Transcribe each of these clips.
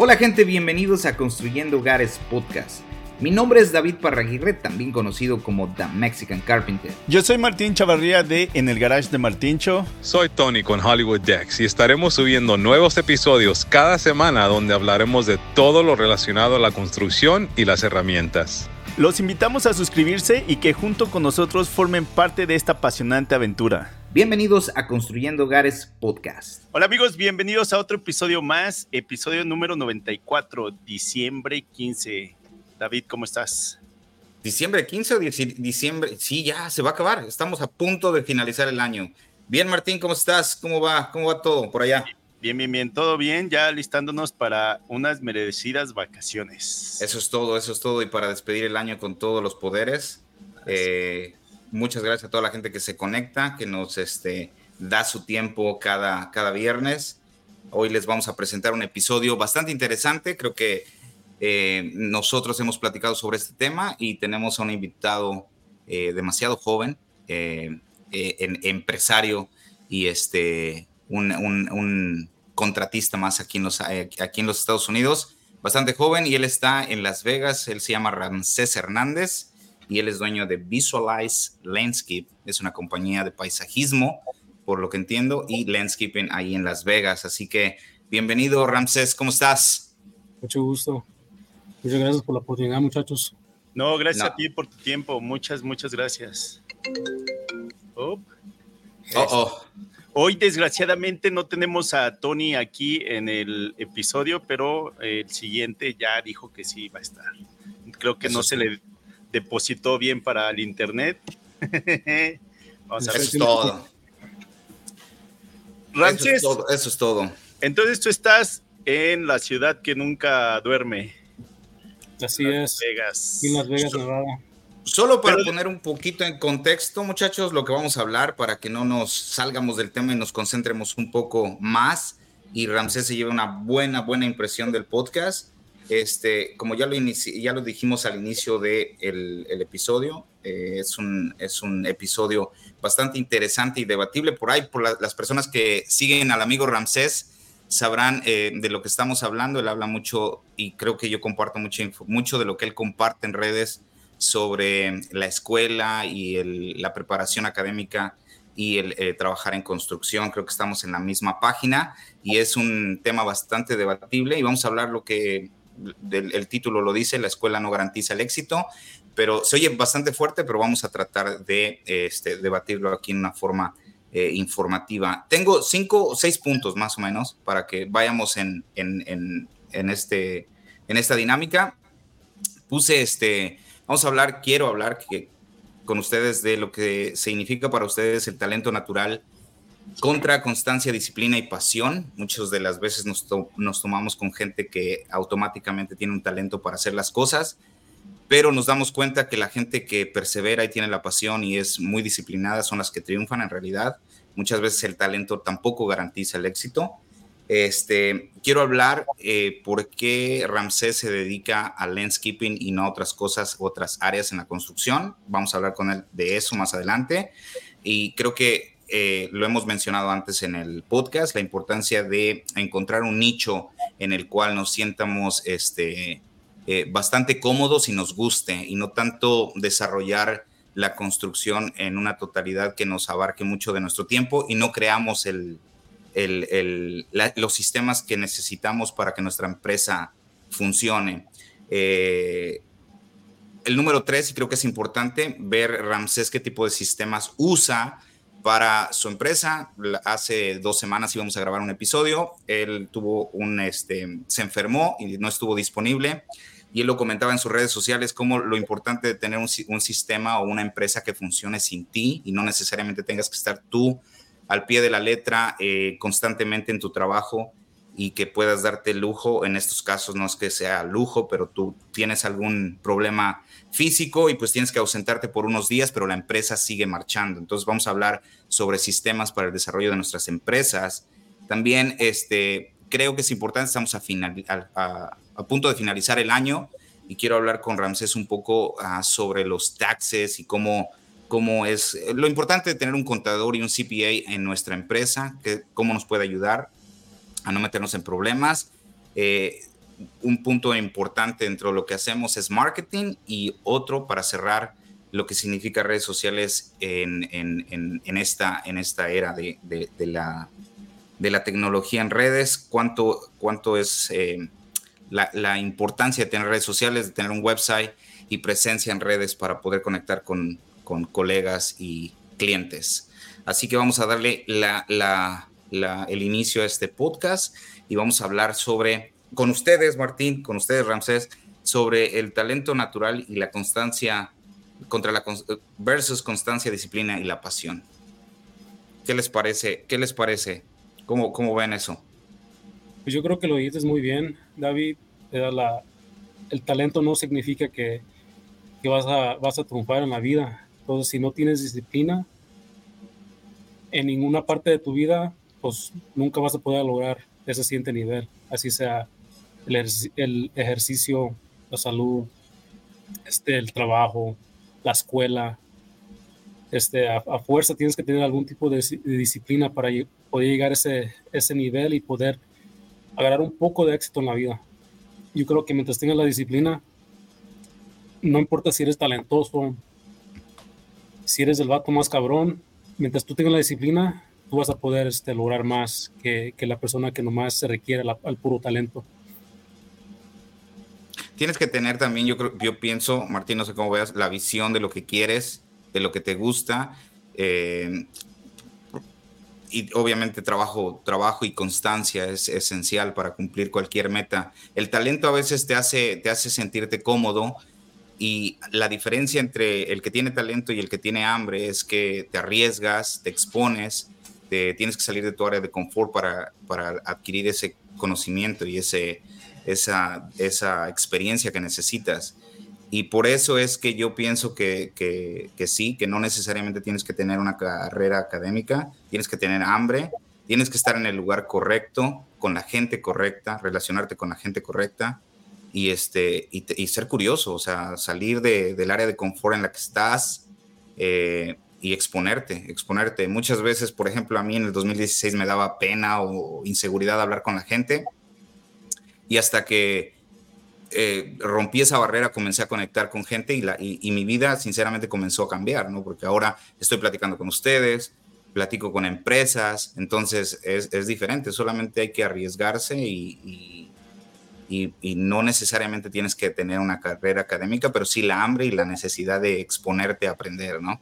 Hola gente, bienvenidos a Construyendo Hogares Podcast. Mi nombre es David Parraguirre, también conocido como The Mexican Carpenter. Yo soy Martín Chavarría de En el Garage de Martincho. Soy Tony con Hollywood Decks y estaremos subiendo nuevos episodios cada semana donde hablaremos de todo lo relacionado a la construcción y las herramientas. Los invitamos a suscribirse y que junto con nosotros formen parte de esta apasionante aventura. Bienvenidos a Construyendo Hogares Podcast. Hola amigos, bienvenidos a otro episodio más, episodio número 94, diciembre 15. David, ¿cómo estás? ¿Diciembre 15 o diciembre? Sí, ya se va a acabar. Estamos a punto de finalizar el año. Bien, Martín, ¿cómo estás? ¿Cómo va? ¿Cómo va todo por allá? Bien, bien, bien, todo bien, ya listándonos para unas merecidas vacaciones. Eso es todo, eso es todo. Y para despedir el año con todos los poderes, eh, muchas gracias a toda la gente que se conecta, que nos este, da su tiempo cada, cada viernes. Hoy les vamos a presentar un episodio bastante interesante. Creo que eh, nosotros hemos platicado sobre este tema y tenemos a un invitado eh, demasiado joven, eh, empresario y este, un, contratista más aquí en, los, aquí en los Estados Unidos, bastante joven y él está en Las Vegas, él se llama Ramsés Hernández y él es dueño de Visualize Landscape, es una compañía de paisajismo, por lo que entiendo, y landscaping ahí en Las Vegas. Así que bienvenido Ramsés, ¿cómo estás? Mucho gusto. Muchas gracias por la oportunidad, muchachos. No, gracias a ti por tu tiempo. Muchas, muchas gracias. Oh, oh. Hoy, desgraciadamente, no tenemos a Tony aquí en el episodio, pero el siguiente ya dijo que sí va a estar. Creo que no se le depositó bien para el internet. Vamos a ver. Eso es todo. eso es todo. Entonces tú estás en la ciudad que nunca duerme. Así es. Vegas. En Las Vegas, Nevada. Solo para poner un poquito en contexto, muchachos, lo que vamos a hablar para que no nos salgamos del tema y nos concentremos un poco más y Ramsés se lleve una buena, buena impresión del podcast. Este, como ya lo, ya lo dijimos al inicio del de el episodio, eh, es, un, es un episodio bastante interesante y debatible. Por ahí, por las personas que siguen al amigo Ramsés, sabrán eh, de lo que estamos hablando. Él habla mucho y creo que yo comparto mucho, mucho de lo que él comparte en redes sobre la escuela y la preparación académica y el eh, trabajar en construcción. Creo que estamos en la misma página y es un tema bastante debatible y vamos a hablar lo que el título lo dice, la escuela no garantiza el éxito, pero se oye bastante fuerte, pero vamos a tratar de este, debatirlo aquí en una forma eh, informativa. Tengo cinco o seis puntos más o menos para que vayamos en, en, en, este, en esta dinámica. Puse este, vamos a hablar, quiero hablar con ustedes de lo que significa para ustedes el talento natural contra constancia, disciplina y pasión. Muchas de las veces nos tomamos con gente que automáticamente tiene un talento para hacer las cosas pero nos damos cuenta que la gente que persevera y tiene la pasión y es muy disciplinada son las que triunfan en realidad. Muchas veces el talento tampoco garantiza el éxito. Este, quiero hablar eh, por qué Ramsés se dedica al landscaping y no a otras cosas, otras áreas en la construcción. Vamos a hablar con él de eso más adelante. Y creo que eh, lo hemos mencionado antes en el podcast, la importancia de encontrar un nicho en el cual nos sientamos este, eh, bastante cómodos y nos guste y no tanto desarrollar la construcción en una totalidad que nos abarque mucho de nuestro tiempo y no creamos el, los sistemas que necesitamos para que nuestra empresa funcione. Eh, el número tres, y creo que es importante ver Ramsés qué tipo de sistemas usa para su empresa. Hace dos semanas íbamos a grabar un episodio. Él tuvo un, este, se enfermó y no estuvo disponible y él lo comentaba en sus redes sociales como lo importante de tener un, sistema o una empresa que funcione sin ti y no necesariamente tengas que estar tú al pie de la letra eh, constantemente en tu trabajo y que puedas darte lujo. En estos casos no es que sea lujo, pero tú tienes algún problema físico y pues tienes que ausentarte por unos días, pero la empresa sigue marchando. Entonces vamos a hablar sobre sistemas para el desarrollo de nuestras empresas. También este, creo que es importante, estamos a, punto de finalizar el año y quiero hablar con Ramsés un poco ah, sobre los taxes y cómo, cómo es lo importante de tener un contador y un CPA en nuestra empresa, que, cómo nos puede ayudar a no meternos en problemas. Eh, un punto importante dentro de lo que hacemos es marketing y otro para cerrar lo que significa redes sociales en, esta, en esta era de, la, de la tecnología en redes, cuánto, cuánto es eh, la, importancia de tener redes sociales, de tener un website y presencia en redes para poder conectar con, colegas y clientes. Así que vamos a darle el inicio a este podcast y vamos a hablar sobre, con ustedes, Martín, con ustedes, Ramsés, sobre el talento natural y la constancia contra la versus constancia, disciplina y la pasión. ¿Qué les parece? ¿Qué les parece? ¿Cómo, cómo ven eso? Pues yo creo que lo dices muy bien, David. La, el talento no significa que, que, vas, a, vas a triunfar en la vida. Entonces, si no tienes disciplina en ninguna parte de tu vida, pues nunca vas a poder lograr ese siguiente nivel. Así sea el, el ejercicio, la salud, este, el trabajo, la escuela. Este, a, fuerza tienes que tener algún tipo de, disciplina para poder llegar a ese, ese nivel y poder agarrar un poco de éxito en la vida. Yo creo que mientras tengas la disciplina, no importa si eres talentoso, si eres el vato más cabrón, mientras tú tengas la disciplina, tú vas a poder este, lograr más que, que, la persona que nomás se requiere al puro talento tienes que tener también, yo creo, yo pienso, Martín, no sé cómo veas, la visión de lo que quieres, de lo que te gusta. Eh, y obviamente trabajo, trabajo y constancia es esencial para cumplir cualquier meta. El talento a veces te hace, te hace sentirte cómodo y la diferencia entre el que tiene talento y el que tiene hambre es que te arriesgas, te expones, tienes que salir de tu área de confort para, para adquirir ese conocimiento y ese, esa, esa experiencia que necesitas. Y por eso es que yo pienso que, que, sí, que no necesariamente tienes que tener una carrera académica, tienes que tener hambre, tienes que estar en el lugar correcto, con la gente correcta, relacionarte con la gente correcta y, este, y, ser curioso, o sea, salir de, del área de confort en la que estás eh, y exponerte, exponerte. Muchas veces, por ejemplo, a mí en el 2016 me daba pena o inseguridad hablar con la gente y hasta que eh, rompí esa barrera, comencé a conectar con gente y, la, y, mi vida sinceramente comenzó a cambiar, ¿no? Porque ahora estoy platicando con ustedes, platico con empresas, entonces es, es diferente, solamente hay que arriesgarse y, y, no necesariamente tienes que tener una carrera académica, pero sí la hambre y la necesidad de exponerte a aprender, ¿no?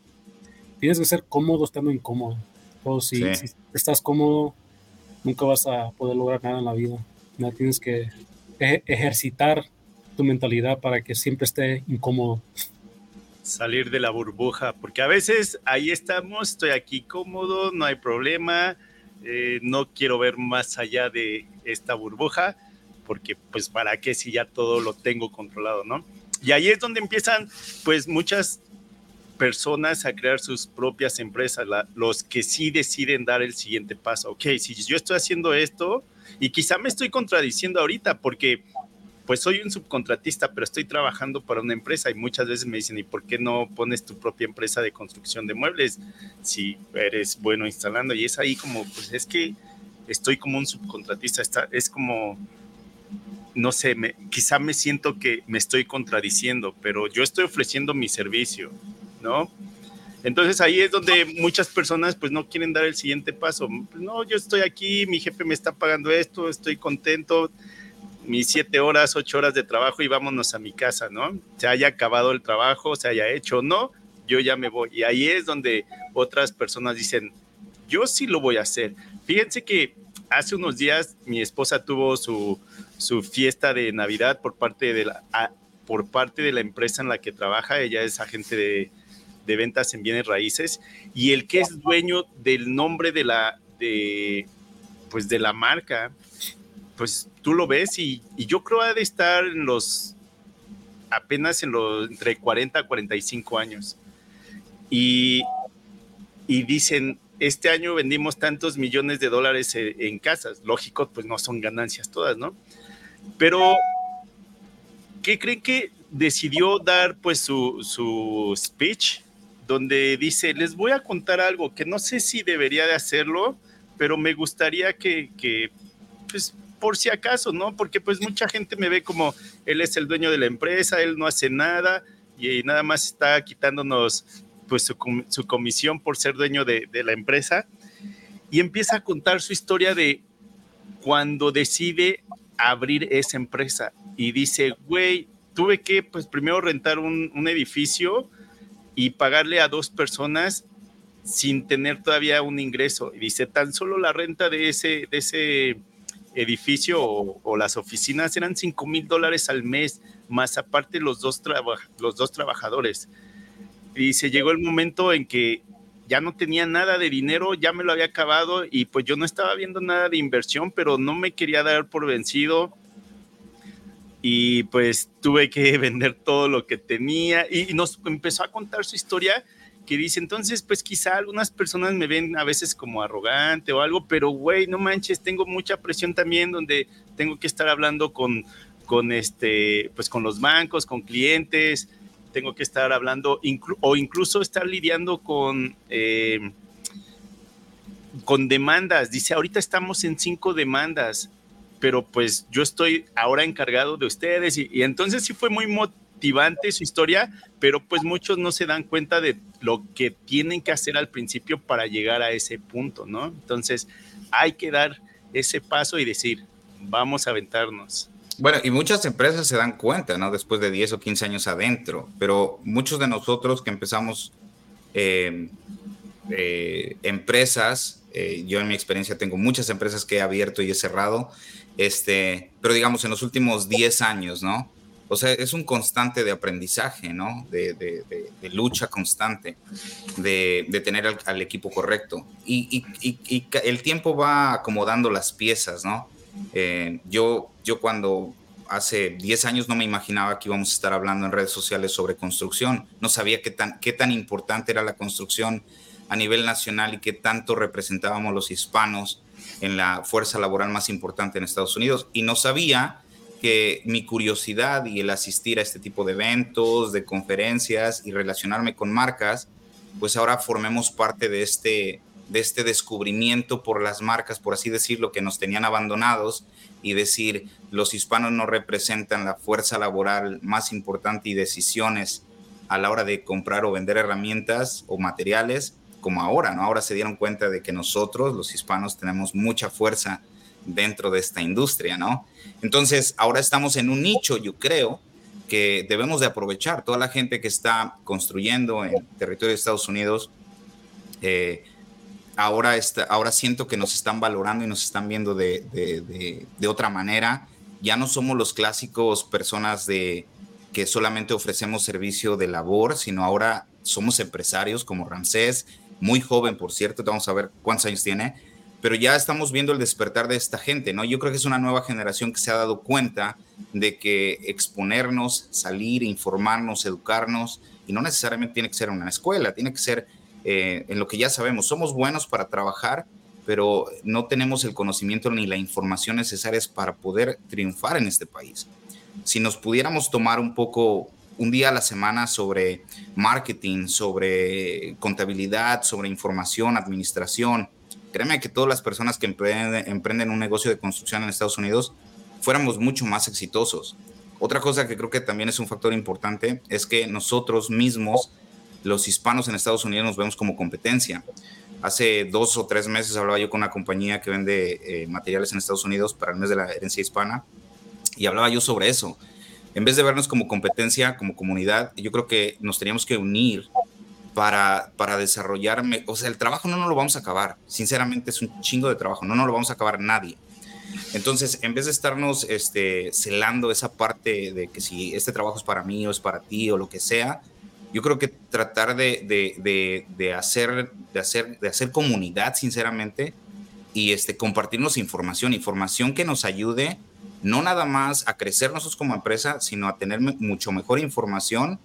Tienes que ser cómodo estando incómodo. O si, si estás cómodo, nunca vas a poder lograr nada en la vida. ¿no? Tienes que e-, ejercitar tu mentalidad para que siempre esté incómodo. Salir de la burbuja, porque a veces ahí estamos, estoy aquí cómodo, no hay problema, eh, no quiero ver más allá de esta burbuja, porque pues para qué si ya todo lo tengo controlado, ¿no? Y ahí es donde empiezan pues muchas personas a crear sus propias empresas, los que sí deciden dar el siguiente paso. Ok, si yo estoy haciendo esto, y quizá me estoy contradiciendo ahorita porque pues soy un subcontratista, pero estoy trabajando para una empresa y muchas veces me dicen, ¿y por qué no pones tu propia empresa de construcción de muebles si eres bueno instalando? Y es ahí como, pues es que estoy como un subcontratista, está, es como, no sé, me, quizá me siento que me estoy contradiciendo, pero yo estoy ofreciendo mi servicio, ¿no? Entonces ahí es donde muchas personas pues no quieren dar el siguiente paso. No, yo estoy aquí, mi jefe me está pagando esto, estoy contento, mis siete horas, ocho horas de trabajo y vámonos a mi casa, ¿no? Se haya acabado el trabajo, se haya hecho o no, yo ya me voy. Y ahí es donde otras personas dicen, yo sí lo voy a hacer. Fíjense que hace unos días mi esposa tuvo su, su fiesta de Navidad por parte de la, por parte de la empresa en la que trabaja. Ella es agente de de ventas en bienes raíces y el que es dueño del nombre de la, de, pues de la marca, pues tú lo ves y, yo creo ha de estar en los, apenas en los, entre 40 a 45 años. Y, y dicen, este año vendimos tantos millones de dólares en, casas. Lógico, pues no son ganancias todas, ¿no? Pero, ¿qué creen que decidió dar pues su, su speech donde dice, les voy a contar algo que no sé si debería de hacerlo, pero me gustaría que, que pues, por si acaso, ¿no? Porque pues mucha gente me ve como él es el dueño de la empresa, él no hace nada y nada más está quitándonos pues su, comisión por ser dueño de, la empresa y empieza a contar su historia de cuando decide abrir esa empresa y dice, güey, tuve que pues primero rentar un, un, edificio y pagarle a dos personas sin tener todavía un ingreso. Y dice, tan solo la renta de ese, de ese edificio o, las oficinas eran 5 mil dólares al mes, más aparte los dos, los dos trabajadores. Y dice, llegó el momento en que ya no tenía nada de dinero, ya me lo había acabado y pues yo no estaba viendo nada de inversión, pero no me quería dar por vencido. Y pues tuve que vender todo lo que tenía. Y, nos empezó a contar su historia que dice, entonces pues quizá algunas personas me ven a veces como arrogante o algo, pero güey, no manches, tengo mucha presión también donde tengo que estar hablando con, con este, pues con los bancos, con clientes, tengo que estar hablando o incluso estar lidiando con, eh, con demandas. Dice, ahorita estamos en cinco demandas, pero pues yo estoy ahora encargado de ustedes y, entonces sí fue muy motivante su historia, pero pues muchos no se dan cuenta de lo que tienen que hacer al principio para llegar a ese punto, ¿no? Entonces hay que dar ese paso y decir, vamos a aventarnos. Bueno, y muchas empresas se dan cuenta, ¿no? Después de 10 o 15 años adentro, pero muchos de nosotros que empezamos eh, eh, empresas, eh, yo en mi experiencia tengo muchas empresas que he abierto y he cerrado, este, pero digamos en los últimos 10 años, ¿no? O sea, es un constante de aprendizaje, ¿no? De, de, de, lucha constante, de, tener al, equipo correcto. Y, y, y, el tiempo va acomodando las piezas, ¿no? Eh, yo, yo cuando hace 10 años no me imaginaba que íbamos a estar hablando en redes sociales sobre construcción. No sabía qué tan, qué tan importante era la construcción a nivel nacional y qué tanto representábamos los hispanos en la fuerza laboral más importante en Estados Unidos. Y no sabía que mi curiosidad y el asistir a este tipo de eventos, de conferencias y relacionarme con marcas, pues ahora formemos parte de este, de este descubrimiento por las marcas, por así decirlo, que nos tenían abandonados y decir, los hispanos no representan la fuerza laboral más importante y decisiones a la hora de comprar o vender herramientas o materiales como ahora, ¿no? Ahora se dieron cuenta de que nosotros, los hispanos, tenemos mucha fuerza dentro de esta industria, ¿no? Entonces, ahora estamos en un nicho, yo creo, que debemos de aprovechar. Toda la gente que está construyendo en territorio de Estados Unidos, eh, ahora, está, ahora siento que nos están valorando y nos están viendo de, de, de, otra manera. Ya no somos los clásicos personas de que solamente ofrecemos servicio de labor, sino ahora somos empresarios como Ramsés, muy joven, por cierto, vamos a ver cuántos años tiene, pero ya estamos viendo el despertar de esta gente, ¿no? Yo creo que es una nueva generación que se ha dado cuenta de que exponernos, salir, informarnos, educarnos, y no necesariamente tiene que ser una escuela, tiene que ser eh, en lo que ya sabemos. Somos buenos para trabajar, pero no tenemos el conocimiento ni la información necesarias para poder triunfar en este país. Si nos pudiéramos tomar un poco, un día a la semana sobre marketing, sobre contabilidad, sobre información, administración, créeme que todas las personas que emprenden, emprenden un negocio de construcción en Estados Unidos fuéramos mucho más exitosos. Otra cosa que creo que también es un factor importante es que nosotros mismos los hispanos en Estados Unidos nos vemos como competencia. Hace dos o tres meses hablaba yo con una compañía que vende eh, materiales en Estados Unidos para el mes de la herencia hispana y hablaba yo sobre eso. En vez de vernos como competencia, como comunidad, yo creo que nos teníamos que unir para, para desarrollarme. O sea, el trabajo no nos lo vamos a acabar. Sinceramente, es un chingo de trabajo. No nos lo vamos a acabar nadie. Entonces, en vez de estarnos este, celando esa parte de que si este trabajo es para mí o es para ti o lo que sea, yo creo que tratar de, hacer, de, hacer, de hacer comunidad, sinceramente, y este, compartirnos información, información que nos ayude no nada más a crecer nosotros como empresa, sino a tener mucho mejor información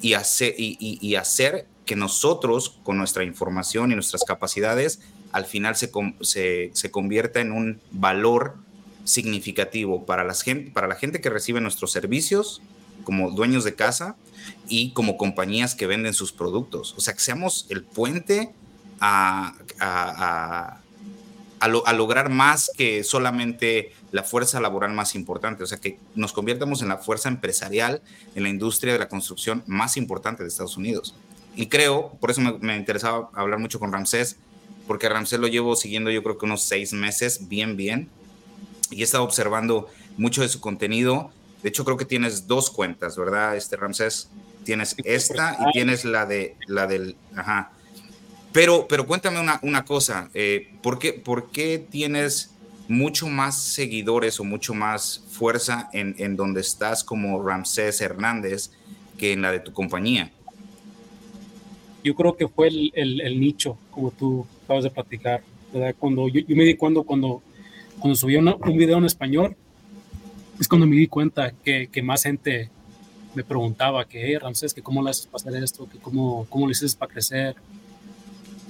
y hacer, y, hacer que nosotros, con nuestra información y nuestras capacidades, al final se, se, convierta en un valor significativo para, las gente, para la gente que recibe nuestros servicios como dueños de casa y como compañías que venden sus productos. O sea, que seamos el puente a, a, lograr más que solamente la fuerza laboral más importante, o sea, que nos conviertamos en la fuerza empresarial en la industria de la construcción más importante de Estados Unidos. Y creo, por eso me, interesaba hablar mucho con Ramsés, porque Ramsés lo llevo siguiendo yo creo que unos seis meses, bien, bien, y he estado observando mucho de su contenido. De hecho, creo que tienes dos cuentas, ¿verdad, este Ramsés? Tienes esta y tienes la de la del, ajá, pero, pero cuéntame una, cosa, eh, ¿por, qué, ¿por, qué, tienes mucho más seguidores o mucho más fuerza en, en donde estás como Ramsés Hernández que en la de tu compañía? Yo creo que fue el, el, nicho, como tú acabas de platicar. Cuando yo, me di cuenta cuando, cuando subí un video en español, es cuando me di cuenta que, que más gente me preguntaba que, hey, Ramsés, que cómo le haces para hacer esto, que cómo, cómo le haces para crecer,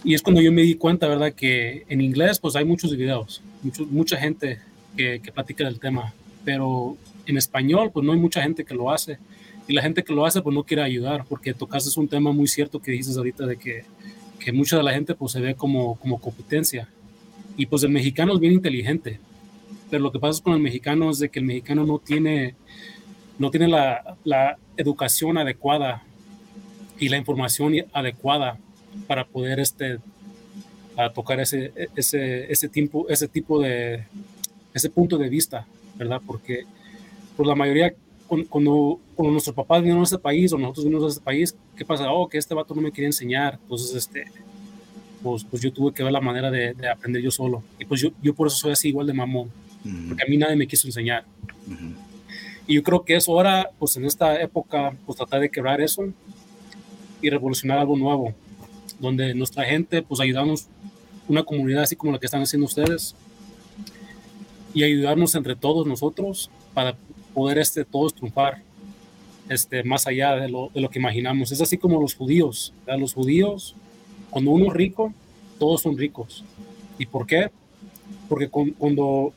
y es cuando yo me di cuenta, ¿verdad? Que en inglés pues hay muchos videos, mucha gente que, que platica del tema, pero en español pues no hay mucha gente que lo hace. Y la gente que lo hace pues no quiere ayudar, porque tocaste un tema muy cierto que dices ahorita de que, que mucha de la gente pues se ve como, como competencia. Y pues el mexicano es bien inteligente, pero lo que pasa con el mexicano es de que el mexicano no tiene, no tiene la, la educación adecuada y la información adecuada para poder este, a tocar ese, ese, ese, tipo, ese tipo de, ese punto de vista, ¿verdad? Porque por pues, la mayoría, cuando, cuando nuestros papás vinieron a este país o nosotros vinimos a este país, ¿qué pasa? Oh, que este vato no me quería enseñar, entonces este, pues, pues yo tuve que ver la manera de, aprender yo solo. Y pues yo, yo por eso soy así igual de mamón, porque a mí nadie me quiso enseñar. Y yo creo que es hora, pues en esta época, pues tratar de quebrar eso y revolucionar algo nuevo donde nuestra gente, pues ayudamos una comunidad así como la que están haciendo ustedes y ayudarnos entre todos nosotros para poder este, todos triunfar este, más allá de lo, de lo que imaginamos. Es así como los judíos. Los judíos, cuando uno es rico, todos son ricos. ¿Y por qué? Porque cuando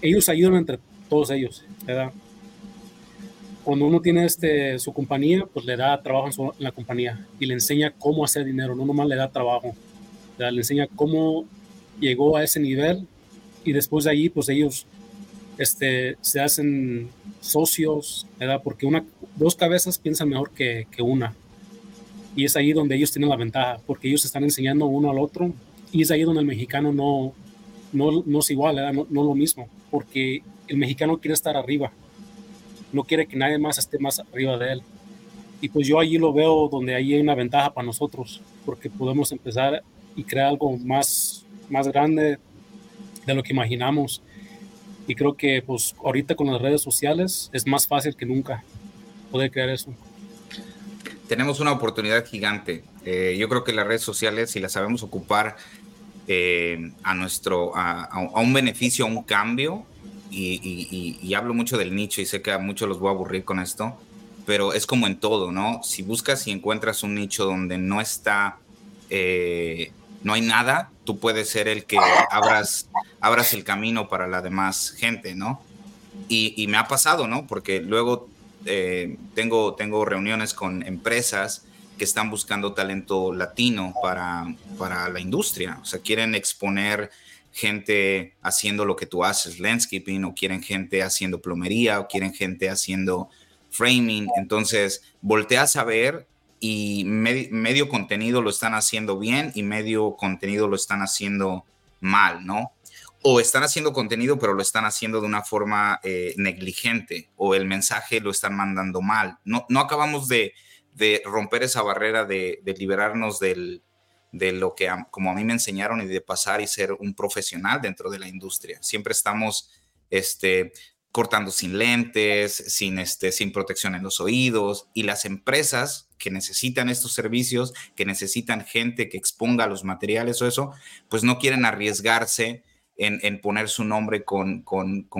ellos ayudan entre todos ellos, ¿verdad? cuando uno tiene este, su compañía, pues le da trabajo en, la compañía y le enseña cómo hacer dinero, no nomás le da trabajo, le enseña cómo llegó a ese nivel y después de ahí, pues ellos este, se hacen socios, ¿verdad? Porque una, dos cabezas piensan mejor que, que una. Y es ahí donde ellos tienen la ventaja, porque ellos están enseñando uno al otro y es ahí donde el mexicano no, no, no es igual. No, no lo mismo, porque el mexicano quiere estar arriba no quiere que nadie más esté más arriba de él. Y pues yo allí lo veo donde ahí hay una ventaja para nosotros, porque podemos empezar y crear algo más, más grande de lo que imaginamos. Y creo que pues ahorita con las redes sociales es más fácil que nunca poder crear eso. Tenemos una oportunidad gigante. Eh, yo creo que las redes sociales, si las sabemos ocupar eh, a nuestro, a, a, un beneficio, a un cambio, y, hablo mucho del nicho y sé que a muchos los voy a aburrir con esto, pero es como en todo, ¿no? Si buscas y encuentras un nicho donde no está, eh, no hay nada, tú puedes ser el que abras, abras el camino para la demás gente, ¿no? Y, me ha pasado, ¿no? Porque luego eh, tengo, tengo reuniones con empresas que están buscando talento latino para, para la industria, o sea, quieren exponer gente haciendo lo que tú haces, landscaping, o quieren gente haciendo plomería, o quieren gente haciendo framing. Entonces, volteas a ver y medio contenido lo están haciendo bien y medio contenido lo están haciendo mal, ¿no? O están haciendo contenido, pero lo están haciendo de una forma eh, negligente, o el mensaje lo están mandando mal. No, no acabamos de, romper esa barrera de liberarnos del, de lo que como a mí me enseñaron y de pasar y ser un profesional dentro de la industria. Siempre estamos este, cortando sin lentes, sin, este, sin protección en los oídos y las empresas que necesitan estos servicios, que necesitan gente que exponga los materiales o eso, pues no quieren arriesgarse en, poner su nombre con,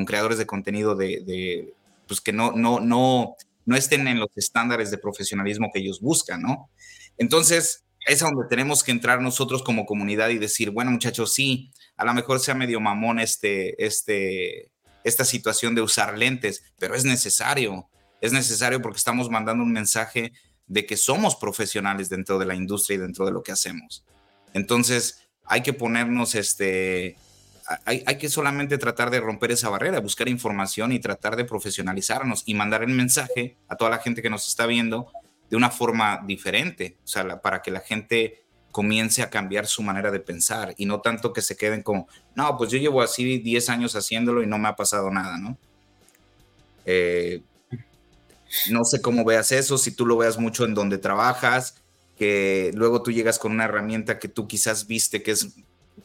creadores de contenido de, pues que no, no, no, no estén en los estándares de profesionalismo que ellos buscan, ¿no? Entonces, es a donde tenemos que entrar nosotros como comunidad y decir, bueno, muchachos, sí, a lo mejor sea medio mamón este, este, esta situación de usar lentes, pero es necesario. Es necesario porque estamos mandando un mensaje de que somos profesionales dentro de la industria y dentro de lo que hacemos. Entonces, hay que ponernos este, hay, que solamente tratar de romper esa barrera, buscar información y tratar de profesionalizarnos y mandar el mensaje a toda la gente que nos está viendo de una forma diferente, o sea, para que la gente comience a cambiar su manera de pensar y no tanto que se queden como, no, pues yo llevo así 10 años haciéndolo y no me ha pasado nada, ¿no? Eh, no sé cómo veas eso, si tú lo veas mucho en donde trabajas, que luego tú llegas con una herramienta que tú quizás viste que es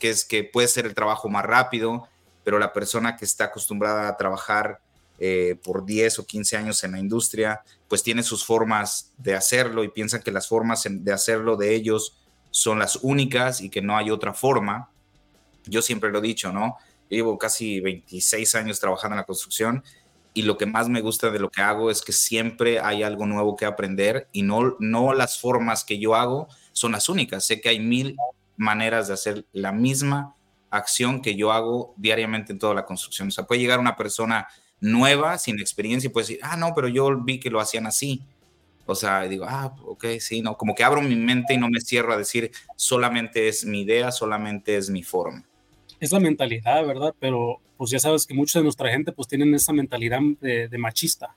es que puede ser el trabajo más rápido, pero la persona que está acostumbrada a trabajar eh, por 10 o 15 años en la industria, pues tiene sus formas de hacerlo y piensan que las formas de hacerlo de ellos son las únicas y que no hay otra forma. Yo siempre lo he dicho, ¿no? Yo llevo casi 26 años trabajando en la construcción y lo que más me gusta de lo que hago es que siempre hay algo nuevo que aprender y no, no las formas que yo hago son las únicas. Sé que hay mil maneras de hacer la misma acción que yo hago diariamente en toda la construcción. O sea, puede llegar una persona nueva, sin experiencia, y puede decir, ah, no, pero yo vi que lo hacían así. O sea, digo, ah, ok, sí, no, como que abro mi mente y no me cierro a decir, solamente es mi idea, solamente es mi forma. Es la mentalidad, ¿verdad? Pero pues ya sabes que mucha de nuestra gente pues tienen esa mentalidad de, machista.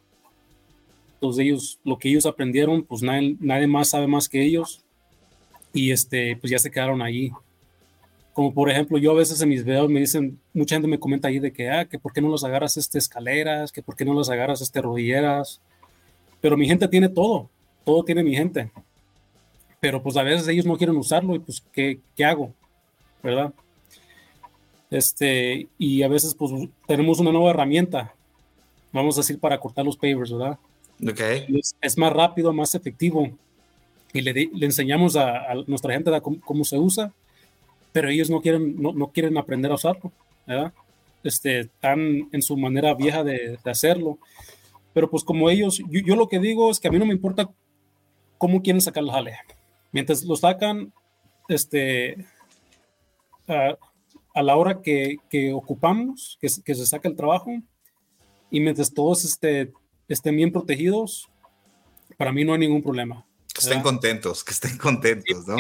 Entonces ellos, lo que ellos aprendieron, pues nadie más sabe más que ellos y este, pues ya se quedaron ahí. Como por ejemplo, yo a veces en mis videos me dicen, mucha gente me comenta ahí de que, ah, que por qué no los agarras este escaleras, que por qué no los agarras este rodilleras. Pero mi gente tiene todo, todo tiene mi gente. Pero pues a veces ellos no quieren usarlo y pues, ¿qué, qué hago? ¿Verdad? Este, y a veces pues tenemos una nueva herramienta, vamos a decir, para cortar los pavers, ¿verdad? Okay. Es, es, más rápido, más efectivo y le, le enseñamos a, nuestra gente cómo, se usa, pero ellos no quieren, no, no, quieren aprender a usarlo, ¿verdad? Este, están en su manera vieja de, de hacerlo. Pero pues como ellos, yo, yo, lo que digo es que a mí no me importa cómo quieren sacar el jale. Mientras lo sacan, este, a, a la hora que, que ocupamos, que, que, se saca el trabajo, y mientras todos este, estén bien protegidos, para mí no hay ningún problema. Que estén contentos, que estén contentos, ¿no?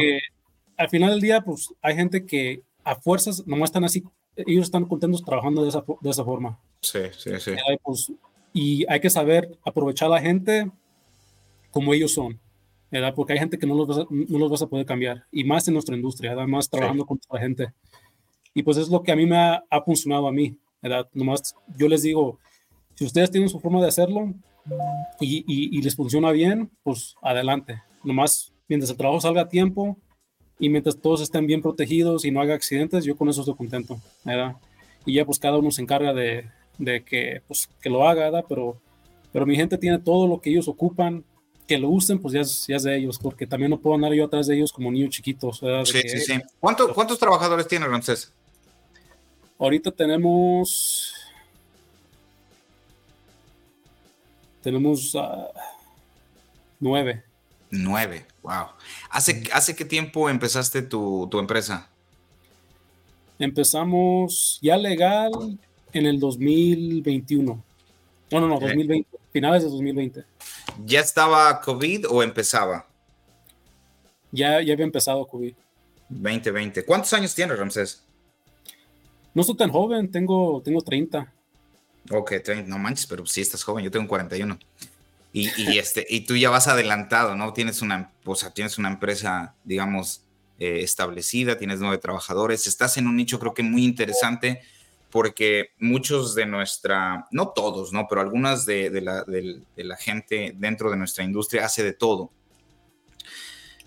al final del día, pues hay gente que a fuerzas nomás están así, ellos están contentos trabajando de esa, de esa forma. Sí, sí, sí. Pues, y hay que saber aprovechar a la gente como ellos son, ¿verdad? Porque hay gente que no los vas a, no los vas a poder cambiar, y más en nuestra industria, además trabajando con nuestra gente. Y pues es lo que a mí me ha, ha funcionado a mí, ¿verdad? Nomás yo les digo, si ustedes tienen su forma de hacerlo, y, les funciona bien, pues adelante. Nomás mientras el trabajo salga a tiempo y mientras todos estén bien protegidos y no haga accidentes, yo con eso estoy contento, ¿verdad? Y ya pues cada uno se encarga de, de que, pues, que lo haga, ¿verdad? Pero, pero mi gente tiene todo lo que ellos ocupan, que lo usen, pues ya es, ya es de ellos, porque también no puedo andar yo atrás de ellos como niños chiquitos, ¿verdad? sí, sí, sí. ¿Cuántos trabajadores tiene Ramsés? Ahorita tenemos Tenemos uh, nueve. Nueve, wow. ¿Hace, ¿Hace qué tiempo empezaste tu, tu, empresa? Empezamos ya legal en el 2021. No, no, no, 2020, finales de 2020. ¿Ya estaba COVID o empezaba? Ya, ya había empezado COVID. 2020. ¿Cuántos años tienes, Ramsés? No soy tan joven, tengo, tengo 30. Ok, no manches, pero sí estás joven, yo tengo 41. Y, este, y tú ya vas adelantado, ¿no? Tienes una, o sea, tienes una empresa, digamos, eh, establecida, tienes nueve trabajadores, estás en un nicho creo que muy interesante porque muchos de nuestra, no todos, ¿no? Pero algunas de, la, gente dentro de nuestra industria hace de todo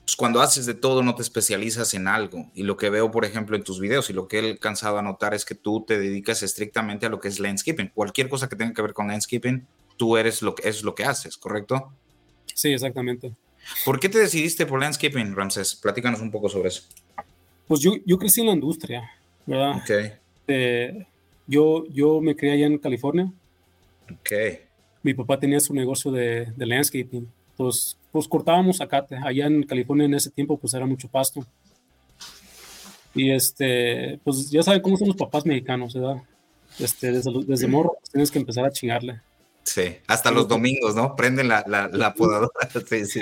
pues, cuando haces de todo no te especializas en algo. Y lo que veo, por ejemplo, en tus videos y lo que he alcanzado a notar es que tú te dedicas estrictamente a lo que es landscaping. Cualquier cosa que tenga que ver con landscaping, tú eres lo que es lo que haces, ¿correcto? Sí, exactamente. ¿Por qué te decidiste por landscaping, Ramses? Platícanos un poco sobre eso. Pues yo, yo crecí en la industria, ¿verdad? Ok. Eh, yo, yo me crié allá en California. Ok. Mi papá tenía su negocio de, de landscaping pues, pues cortábamos zacate. Allá en California en ese tiempo pues era mucho pasto. Y este, pues ya saben cómo son los papás mexicanos, ¿verdad? Este, desde, desde morro pues, tienes que empezar a chingarle. Sí, hasta los domingos, ¿no? Prenden la, la, la podadora. Sí, sí.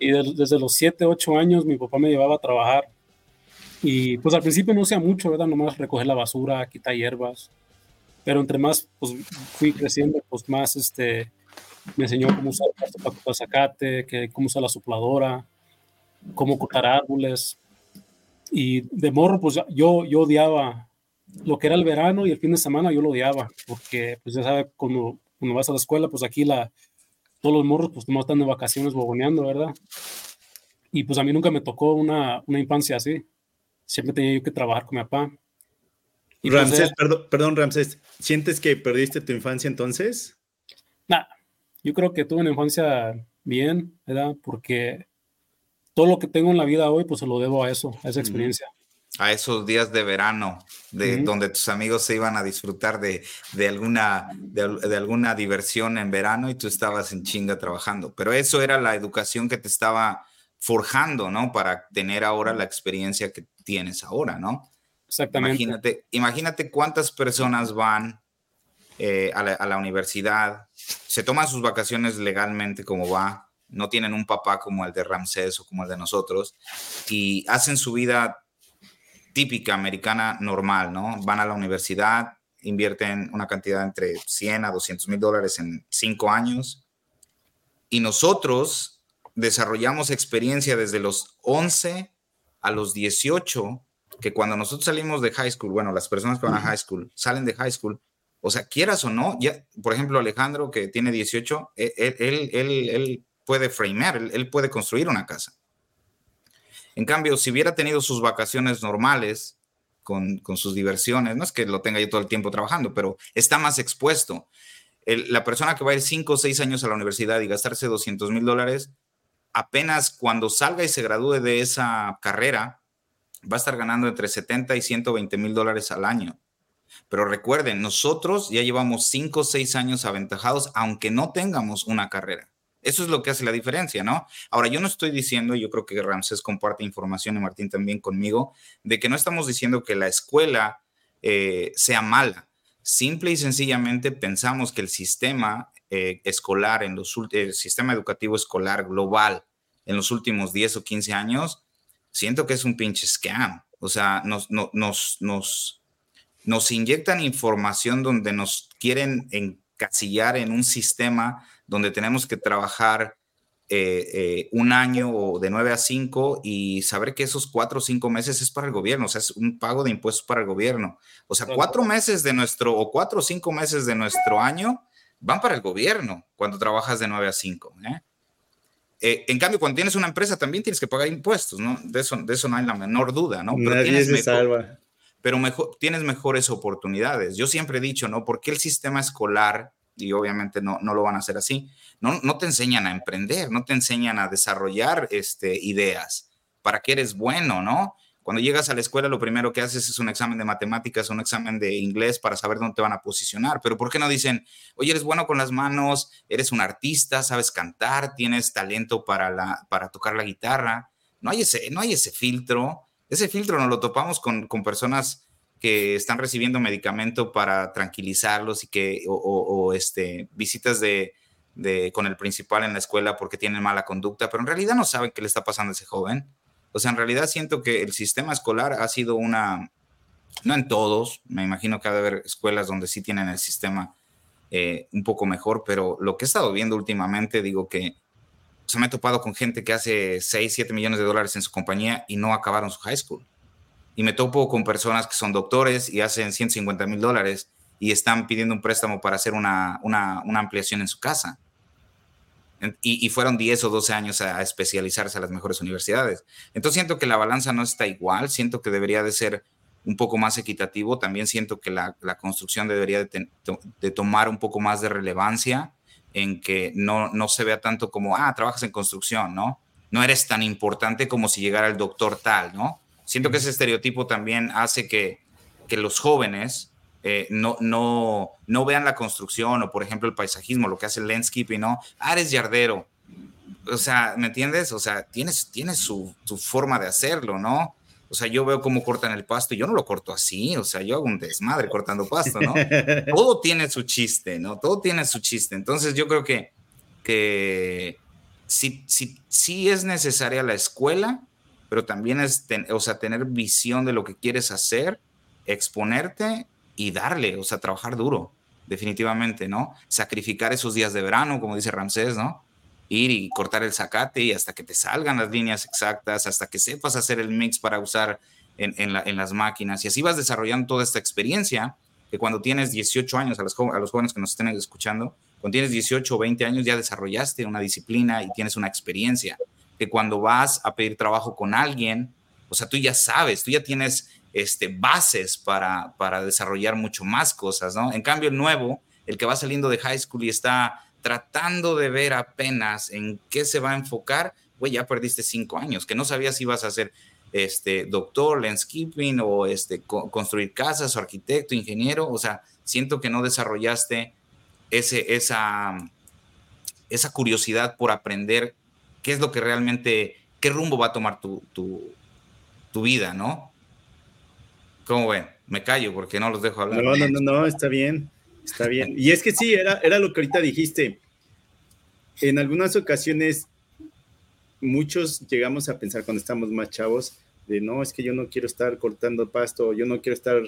Y desde los 7, 8 años mi papá me llevaba a trabajar. Y pues al principio no hacía mucho, ¿verdad? Nomás recoger la basura, quitar hierbas. Pero entre más pues, fui creciendo, pues más este, me enseñó cómo usar el zacate, que, cómo usar la sopladora, cómo cortar árboles. Y de morro, pues yo, yo odiaba lo que era el verano y el fin de semana, yo lo odiaba, porque pues ya sabes, cuando, cuando vas a la escuela, pues aquí la, todos los morros pues no están de vacaciones bogoneando, ¿verdad? Y pues a mí nunca me tocó una, una infancia así. Siempre tenía yo que trabajar con mi papá. Y pues, Ramsés, perdón, perdón, Ramsés, ¿sientes que perdiste tu infancia entonces? Nah, yo creo que tuve una infancia bien, ¿verdad? Porque todo lo que tengo en la vida hoy, pues se lo debo a eso, a esa experiencia. A esos días de verano, de donde tus amigos se iban a disfrutar de, de alguna, de, alguna diversión en verano y tú estabas en chinga trabajando. Pero eso era la educación que te estaba forjando, ¿no? Para tener ahora la experiencia que tienes ahora, ¿no? Exactamente. Imagínate, imagínate cuántas personas van eh, a, la, universidad, se toman sus vacaciones legalmente como va, no tienen un papá como el de Ramsés o como el de nosotros, y hacen su vida típica americana normal, ¿no? Van a la universidad, invierten una cantidad entre 100 a 200 mil dólares en cinco años, y nosotros desarrollamos experiencia desde los 11 a los 18, que cuando nosotros salimos de high school, bueno, las personas que van a high school salen de high school, o sea, quieras o no, ya, por ejemplo, Alejandro, que tiene 18, e, e, él, él, él, puede framear, él, puede construir una casa. En cambio, si hubiera tenido sus vacaciones normales, con, sus diversiones, no es que lo tenga yo todo el tiempo trabajando, pero está más expuesto. la persona que va a ir 5 o 6 años a la universidad y gastarse 200 mil dólares, apenas cuando salga y se gradúe de esa carrera, va a estar ganando entre 70 y 120 mil dólares al año. Pero recuerden, nosotros ya llevamos cinco o seis años aventajados, aunque no tengamos una carrera. Eso es lo que hace la diferencia, ¿no? Ahora, yo no estoy diciendo, yo creo que Ramsés comparte información y Martín también conmigo, de que no estamos diciendo que la escuela eh, sea mala. Simple y sencillamente pensamos que el sistema eh, escolar, en los, el sistema educativo escolar global en los últimos 10 o 15 años, siento que es un pinche scam. O sea, nos, nos, nos nos inyectan información donde nos quieren encasillar en un sistema donde tenemos que trabajar eh, eh, un año o de nueve a cinco y saber que esos cuatro o cinco meses es para el gobierno, o sea, es un pago de impuestos para el gobierno. O sea, cuatro meses de nuestro, o cuatro o cinco meses de nuestro año van para el gobierno cuando trabajas de nueve a cinco. ¿eh? en cambio, cuando tienes una empresa también tienes que pagar impuestos, ¿no? De eso, de eso no hay la menor duda, ¿no? Pero Nadie se salva pero mejor, tienes mejores oportunidades. Yo siempre he dicho, ¿no? Porque el sistema escolar, y obviamente no, no lo van a hacer así, no, no te enseñan a emprender, no te enseñan a desarrollar este, ideas, para que eres bueno, ¿no? Cuando llegas a la escuela, lo primero que haces es un examen de matemáticas, un examen de inglés para saber dónde te van a posicionar. Pero ¿por qué no dicen, oye, eres bueno con las manos, eres un artista, sabes cantar, tienes talento para, la, para tocar la guitarra? No hay ese, no hay ese filtro. Ese filtro nos lo topamos con, personas que están recibiendo medicamento para tranquilizarlos y que, o, este, visitas de, con el principal en la escuela porque tienen mala conducta, pero en realidad no saben qué le está pasando a ese joven. O sea, en realidad siento que el sistema escolar ha sido una, no en todos, me imagino que ha de haber escuelas donde sí tienen el sistema eh, un poco mejor, pero lo que he estado viendo últimamente, digo que se me ha topado con gente que hace 6, 7 millones de dólares en su compañía y no acabaron su high school. Y me topo con personas que son doctores y hacen 150 mil dólares y están pidiendo un préstamo para hacer una, una, ampliación en su casa. Y, fueron 10 o 12 años a, especializarse a las mejores universidades. Entonces siento que la balanza no está igual, siento que debería de ser un poco más equitativo, también siento que la, la construcción debería de, de, tomar un poco más de relevancia en que no, no se vea tanto como, ah, trabajas en construcción, ¿no? No eres tan importante como si llegara el doctor tal, ¿no? Siento que ese estereotipo también hace que, que los jóvenes eh, no, no, no vean la construcción o, por ejemplo, el paisajismo, lo que hace el landscaping, ¿no? Ah, eres yardero. O sea, ¿me entiendes? O sea, tienes, tienes su, su forma de hacerlo, ¿no? O sea, yo veo cómo cortan el pasto y yo no lo corto así, o sea, yo hago un desmadre cortando pasto, ¿no? Todo tiene su chiste, ¿no? Todo tiene su chiste. Entonces yo creo que, que sí, sí, sí es necesaria la escuela, pero también es, o sea, tener visión de lo que quieres hacer, exponerte y darle, o sea, trabajar duro, definitivamente, ¿no? Sacrificar esos días de verano, como dice Ramsés, ¿no? Ir y cortar el zacate y hasta que te salgan las líneas exactas, hasta que sepas hacer el mix para usar en, las máquinas. Y así vas desarrollando toda esta experiencia que cuando tienes 18 años, a los, a los jóvenes que nos estén escuchando, cuando tienes 18 o 20 años ya desarrollaste una disciplina y tienes una experiencia. Que cuando vas a pedir trabajo con alguien, o sea, tú ya sabes, tú ya tienes este, bases para, para desarrollar mucho más cosas, ¿no? En cambio, el nuevo, el que va saliendo de high school y está tratando de ver apenas en qué se va a enfocar, güey, ya perdiste cinco años, que no sabías si ibas a ser este, doctor, landscaping o este, construir casas o arquitecto, ingeniero, o sea, siento que no desarrollaste ese, esa, esa curiosidad por aprender qué es lo que realmente, qué rumbo va a tomar tu, tu, tu vida, ¿no? ¿Cómo ven? Me callo porque no los dejo hablar. No, no, no, no, está bien, está bien. Y es que sí, era, era lo que ahorita dijiste. En algunas ocasiones, muchos llegamos a pensar cuando estamos más chavos, de no, es que yo no quiero estar cortando pasto, yo no quiero estar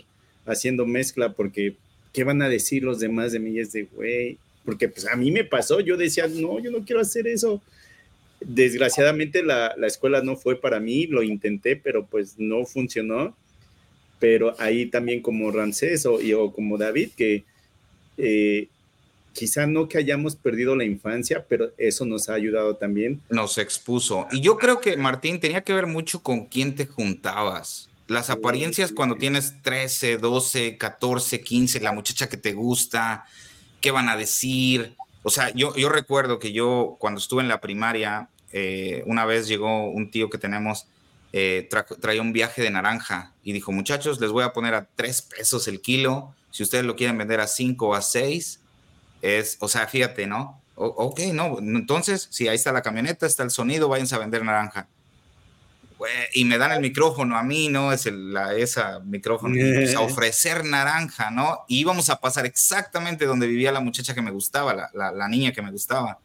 haciendo mezcla porque ¿qué van a decir los demás de mí? Es de, güey, porque pues a mí me pasó, yo decía, no, yo no quiero hacer eso. Desgraciadamente la, la escuela no fue para mí, lo intenté, pero pues no funcionó. Pero ahí también como Rancés o, o como David, que eh, quizá no que hayamos perdido la infancia, pero eso nos ha ayudado también. Nos expuso. Y yo creo que, Martín, tenía que ver mucho con quién te juntabas. Las apariencias cuando tienes 13, 12, 14, 15, la muchacha que te gusta, qué van a decir. O sea, yo, yo recuerdo que yo cuando estuve en la primaria, eh, una vez llegó un tío que tenemos, eh, traía un viaje de naranja y dijo, muchachos, les voy a poner a 3 pesos el kilo. Si ustedes lo quieren vender a 5 o a 6, es, o sea, fíjate, ¿no? ok, no, entonces, si ahí está la camioneta, está el sonido, váyanse a vender naranja y me dan el micrófono a mí, ¿no? Es el, la, esa micrófono, pues, a ofrecer naranja, ¿no? Y íbamos a pasar exactamente donde vivía la muchacha que me gustaba, la, la, niña que me gustaba.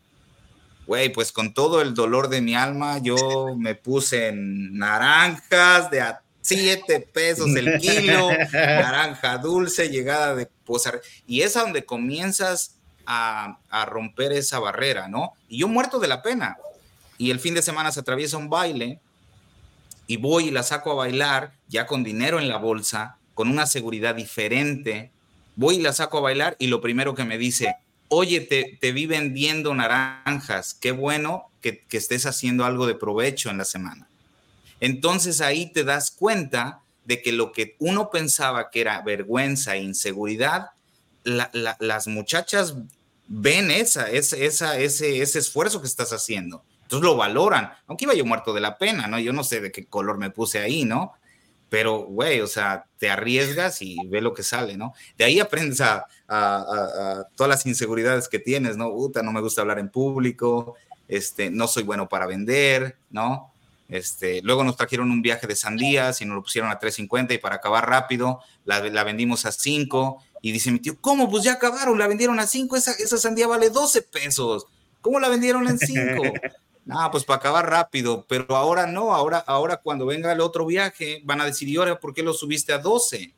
Güey, pues con todo el dolor de mi alma, yo me puse en naranjas de a 7 pesos el kilo, naranja dulce, llegada de posar. Y es a donde comienzas a, a romper esa barrera, ¿no? Y yo muerto de la pena. Y el fin de semana se atraviesa un baile y voy y la saco a bailar ya con dinero en la bolsa, con una seguridad diferente, voy y la saco a bailar y lo primero que me dice, oye, te, vi vendiendo naranjas, qué bueno que, estés haciendo algo de provecho en la semana. Entonces ahí te das cuenta de que lo que uno pensaba que era vergüenza e inseguridad, las muchachas ven esa, esa, ese esfuerzo que estás haciendo. Entonces lo valoran, aunque iba yo muerto de la pena, ¿no? Yo no sé de qué color me puse ahí, ¿no? Pero, güey, o sea, te arriesgas y ve lo que sale, ¿no? De ahí aprendes a, todas las inseguridades que tienes, ¿no? Puta, no me gusta hablar en público, este, no soy bueno para vender, ¿no? Este, luego nos trajeron un viaje de sandías y nos lo pusieron a 3.50 y para acabar rápido la, la vendimos a 5 y dice mi tío, ¿cómo? Pues ya acabaron, la vendieron a 5, esa, esa sandía vale 12 pesos. ¿Cómo la vendieron en 5? Ah, pues para acabar rápido, pero ahora no, ahora, ahora cuando venga el otro viaje van a decir, ¿y ahora por qué lo subiste a 12?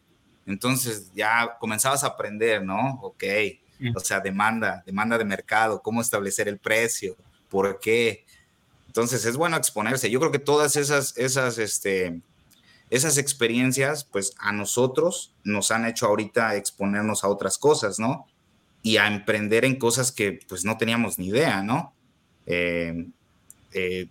Entonces ya comenzabas a aprender, ¿no? Ok, mm. o sea, demanda, demanda de mercado, cómo establecer el precio, por qué. Entonces es bueno exponerse. Yo creo que todas esas, esas, este, esas experiencias, pues a nosotros nos han hecho ahorita exponernos a otras cosas, ¿no? Y a emprender en cosas que pues no teníamos ni idea, ¿no? Eh, eh,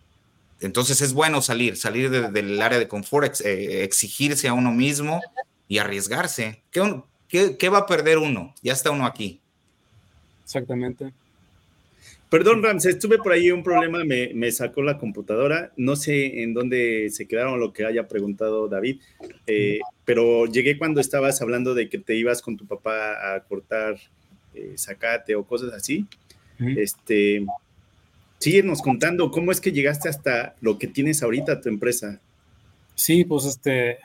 entonces es bueno salir, salir del área de confort, eh, exigirse a uno mismo y arriesgarse. ¿Qué, ¿Qué, va a perder uno? Ya está uno aquí. Exactamente. Perdón, Ramses, tuve por ahí un problema, me, me, sacó la computadora. No sé en dónde se quedaron lo que haya preguntado David, eh, pero llegué cuando estabas hablando de que te ibas con tu papá a cortar zacate o cosas así. Este, síguenos contando cómo es que llegaste hasta lo que tienes ahorita tu empresa. Sí, pues este,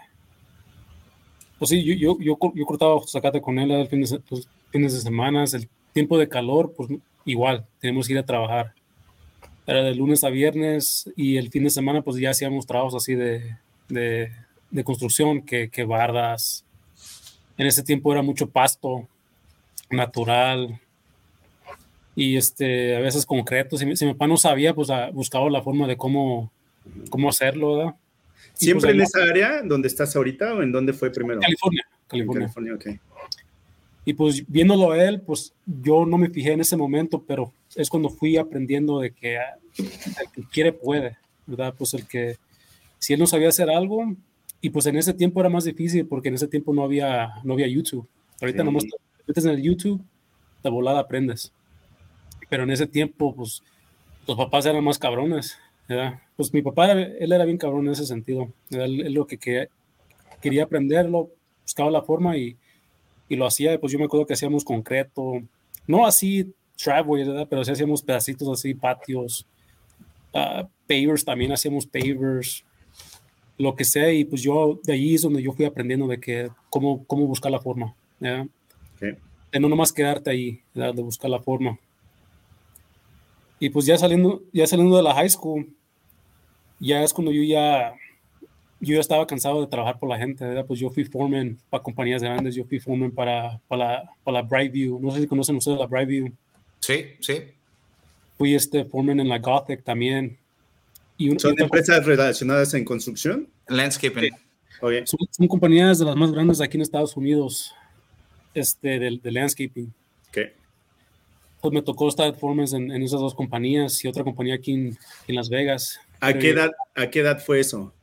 pues sí, yo, yo, yo, yo cortaba zacate con él el fin de, fines de semana, el tiempo de calor, pues igual, tenemos que ir a trabajar. era de lunes a viernes y el fin de semana pues ya hacíamos trabajos así de, de, de construcción, que, que bardas. En ese tiempo era mucho pasto natural y este, a veces concreto. Si, si mi papá no sabía, pues buscaba la forma de cómo, cómo hacerlo, ¿verdad? ¿Siempre pues, en esa área donde estás ahorita o en dónde fue primero? California. California. California okay. Y pues viéndolo a él, pues yo no me fijé en ese momento, pero es cuando fui aprendiendo de que el que quiere puede, ¿verdad? Pues el que, si él no sabía hacer algo, y pues en ese tiempo era más difícil porque en ese tiempo no había, no había YouTube. Ahorita sí. nomás te metes en el YouTube, de volada aprendes. Pero en ese tiempo, pues los papás eran más cabrones, ¿verdad? Pues mi papá, él era bien cabrón en ese sentido. Él, lo que, que quería aprenderlo, buscaba la forma y y lo hacía, pues yo me acuerdo que hacíamos concreto, no así driveway, ¿verdad? Pero sí hacíamos pedacitos así, patios, uh, pavers también hacíamos pavers, lo que sea, y pues yo, de ahí es donde yo fui aprendiendo de que cómo, cómo buscar la forma, ¿verdad? Okay. De no nomás quedarte ahí, ¿verdad? de buscar la forma. Y pues ya saliendo, ya saliendo de la high school, ya es cuando yo ya yo ya estaba cansado de trabajar por la gente, ¿verdad? Pues yo fui foreman para compañías grandes, yo fui foreman para, para, la, para la Brightview. No sé si conocen ustedes la Brightview. Sí, sí. Fui este foreman en la Gothic también. Y ¿Son empresas relacionadas en construcción? Landscaping. Okay. Son, son, compañías de las más grandes aquí en Estados Unidos, este, de, de landscaping. Okay. Pues me tocó estar foreman en, en, esas dos compañías y otra compañía aquí en, en Las Vegas. ¿A qué, edad, ¿A qué edad fue eso?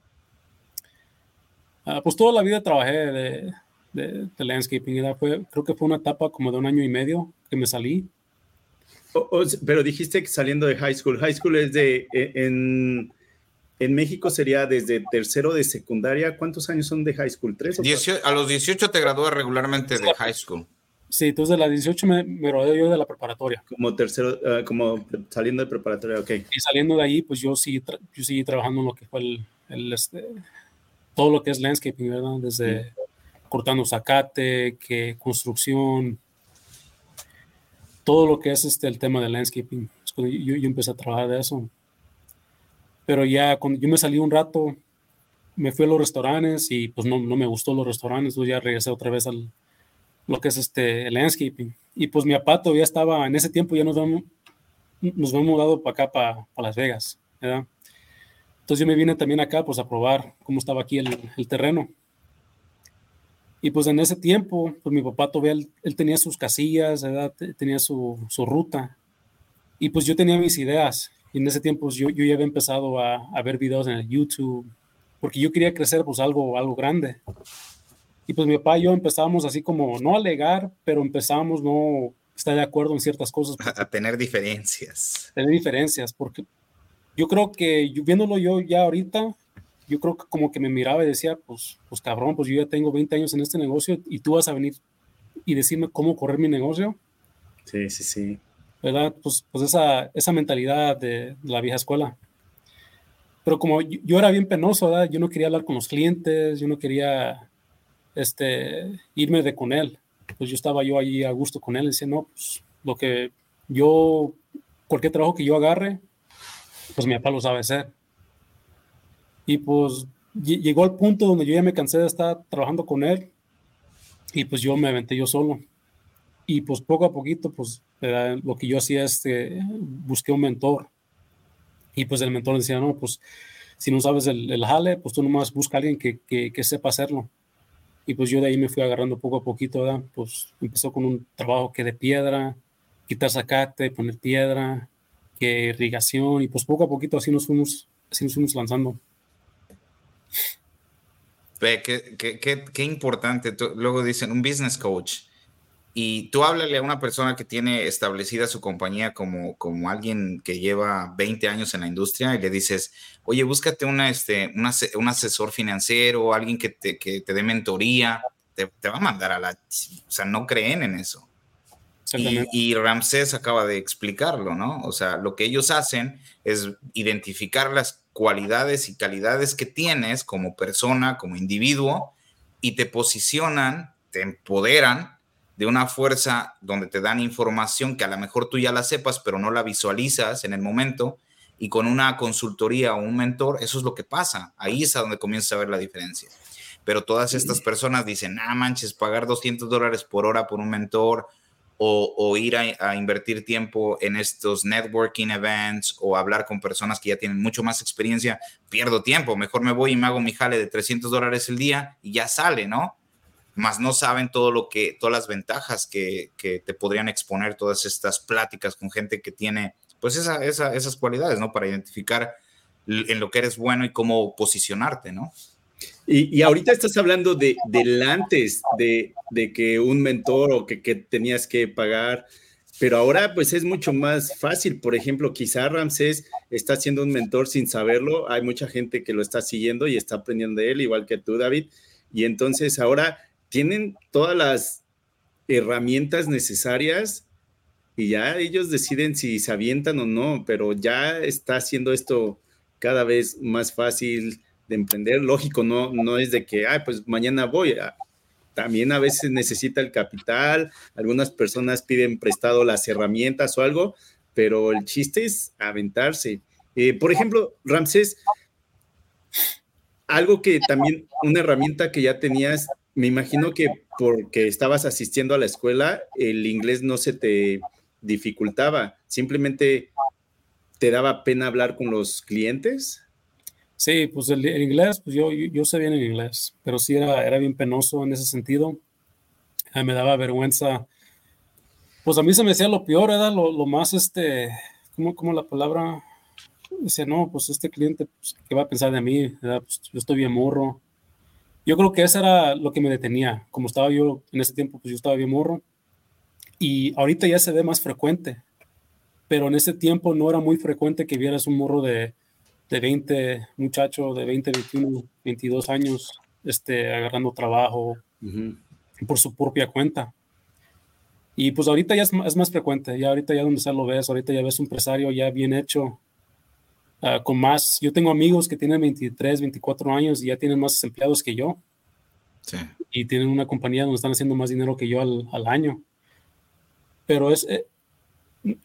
Uh, pues toda la vida trabajé de, de, de landscaping. Fue, creo que fue una etapa como de un año y medio que me salí. O, o, pero dijiste que saliendo de high school. High school es de. E, en, en México sería desde tercero de secundaria. ¿Cuántos años son de high school? ¿Tres? O 18, a los 18 te gradúas regularmente de high school. Sí, entonces de las 18 me, me gradué yo de la preparatoria. Como tercero, uh, como saliendo de preparatoria, ok. Y saliendo de ahí, pues yo sí, yo seguí trabajando en lo que fue el, el este, todo lo que es landscaping, ¿verdad? Desde sí. cortando zacate, que construcción, todo lo que es este, el tema de landscaping. Yo, yo empecé a trabajar de eso. Pero ya cuando yo me salí un rato, me fui a los restaurantes y pues no, no me gustó los restaurantes, entonces ya regresé otra vez al lo que es este el landscaping. Y pues mi papá todavía estaba, en ese tiempo ya nos habíamos, nos habíamos mudado para acá, para, Las Vegas, ¿verdad? Entonces yo me vine también acá pues a probar cómo estaba aquí el, el terreno. Y pues en ese tiempo, pues mi papá todavía, él, él tenía sus casillas, ¿verdad? tenía su, su, ruta. Y pues yo tenía mis ideas. Y en ese tiempo pues, yo, yo ya había empezado a, a, ver videos en el YouTube, porque yo quería crecer pues algo, algo grande. Y pues mi papá y yo empezábamos así como, no a alegar, pero empezábamos no estar de acuerdo en ciertas cosas. A tener diferencias. Tener diferencias, porque yo creo que viéndolo yo ya ahorita, yo creo que como que me miraba y decía, pues, pues cabrón, pues yo ya tengo 20 años en este negocio y tú vas a venir y decirme cómo correr mi negocio. Sí, sí, sí. ¿Verdad? Pues, pues esa, esa mentalidad de, de la vieja escuela. Pero como yo, yo, era bien penoso, ¿verdad? Yo no quería hablar con los clientes, yo no quería este, irme de con él. Pues yo estaba yo allí a gusto con él y decía, no, pues lo que yo, cualquier trabajo que yo agarre, pues mi papá lo sabe hacer. Y pues llegó al punto donde yo ya me cansé de estar trabajando con él y pues yo me aventé yo solo. Y pues poco a poquito, pues lo que yo hacía es que busqué un mentor. Y pues el mentor decía, no, pues si no sabes el, jale, pues tú nomás busca a alguien que, que, sepa hacerlo. Y pues yo de ahí me fui agarrando poco a poquito, ¿verdad? Pues empezó con un trabajo que de piedra, quitar zacate, poner piedra, que irrigación y pues poco a poquito así nos fuimos, así nos fuimos lanzando. Qué, qué, qué, qué importante. Luego dicen un business coach. Y tú háblale a una persona que tiene establecida su compañía como, como alguien que lleva 20 años en la industria y le dices, oye, búscate una, este, una, un asesor financiero, alguien que te, que te dé mentoría, te, te, va a mandar a la... O sea, no creen en eso. Y, y, Ramsés acaba de explicarlo, ¿no? O sea, lo que ellos hacen es identificar las cualidades y calidades que tienes como persona, como individuo, y te posicionan, te empoderan de una fuerza donde te dan información que a lo mejor tú ya la sepas, pero no la visualizas en el momento, y con una consultoría o un mentor, eso es lo que pasa. Ahí es a donde comienza a ver la diferencia. Pero todas estas personas dicen, ah, manches, pagar 200 dólares por hora por un mentor o, ir a, invertir tiempo en estos networking events o hablar con personas que ya tienen mucho más experiencia, pierdo tiempo, mejor me voy y me hago mi jale de 300 dólares el día y ya sale, ¿no? Más no saben todo lo que, todas las ventajas que, te podrían exponer todas estas pláticas con gente que tiene, pues esas cualidades, ¿no? Para identificar en lo que eres bueno y cómo posicionarte, ¿no? Y, ahorita estás hablando de, del antes, de, que un mentor o que, tenías que pagar, pero ahora pues es mucho más fácil. Por ejemplo, quizá Ramsés está siendo un mentor sin saberlo. Hay mucha gente que lo está siguiendo y está aprendiendo de él, igual que tú, David. Y entonces ahora tienen todas las herramientas necesarias y ya ellos deciden si se avientan o no, pero ya está haciendo esto cada vez más fácil de emprender. Lógico, no, no es de que, ay, pues mañana voy. También a veces necesita el capital, algunas personas piden prestado las herramientas o algo, pero el chiste es aventarse. Eh, por ejemplo, Ramsés, algo que también, una herramienta que ya tenías, me imagino que porque estabas asistiendo a la escuela, el inglés no se te dificultaba, simplemente te daba pena hablar con los clientes. Sí, pues el, inglés, pues yo, yo, sé bien el inglés, pero sí era, era bien penoso en ese sentido. me daba vergüenza. Pues a mí se me decía lo peor, era lo, lo más, este, ¿cómo, ¿cómo, la palabra? Dice, no, pues este cliente, pues, ¿qué va a pensar de mí? Pues, yo estoy bien morro. Yo creo que eso era lo que me detenía. Como estaba yo en ese tiempo, pues yo estaba bien morro. Y ahorita ya se ve más frecuente, pero en ese tiempo no era muy frecuente que vieras un morro de de 20, muchacho de 20, 21, 22 años, este, agarrando trabajo por su propia cuenta. Y pues ahorita ya es, más frecuente, ya ahorita ya donde se lo ves, ahorita ya ves un empresario ya bien hecho, ah, con más, yo tengo amigos que tienen 23, 24 años y ya tienen más empleados que yo. Sí. Y tienen una compañía donde están haciendo más dinero que yo al, al año. Pero es, eh,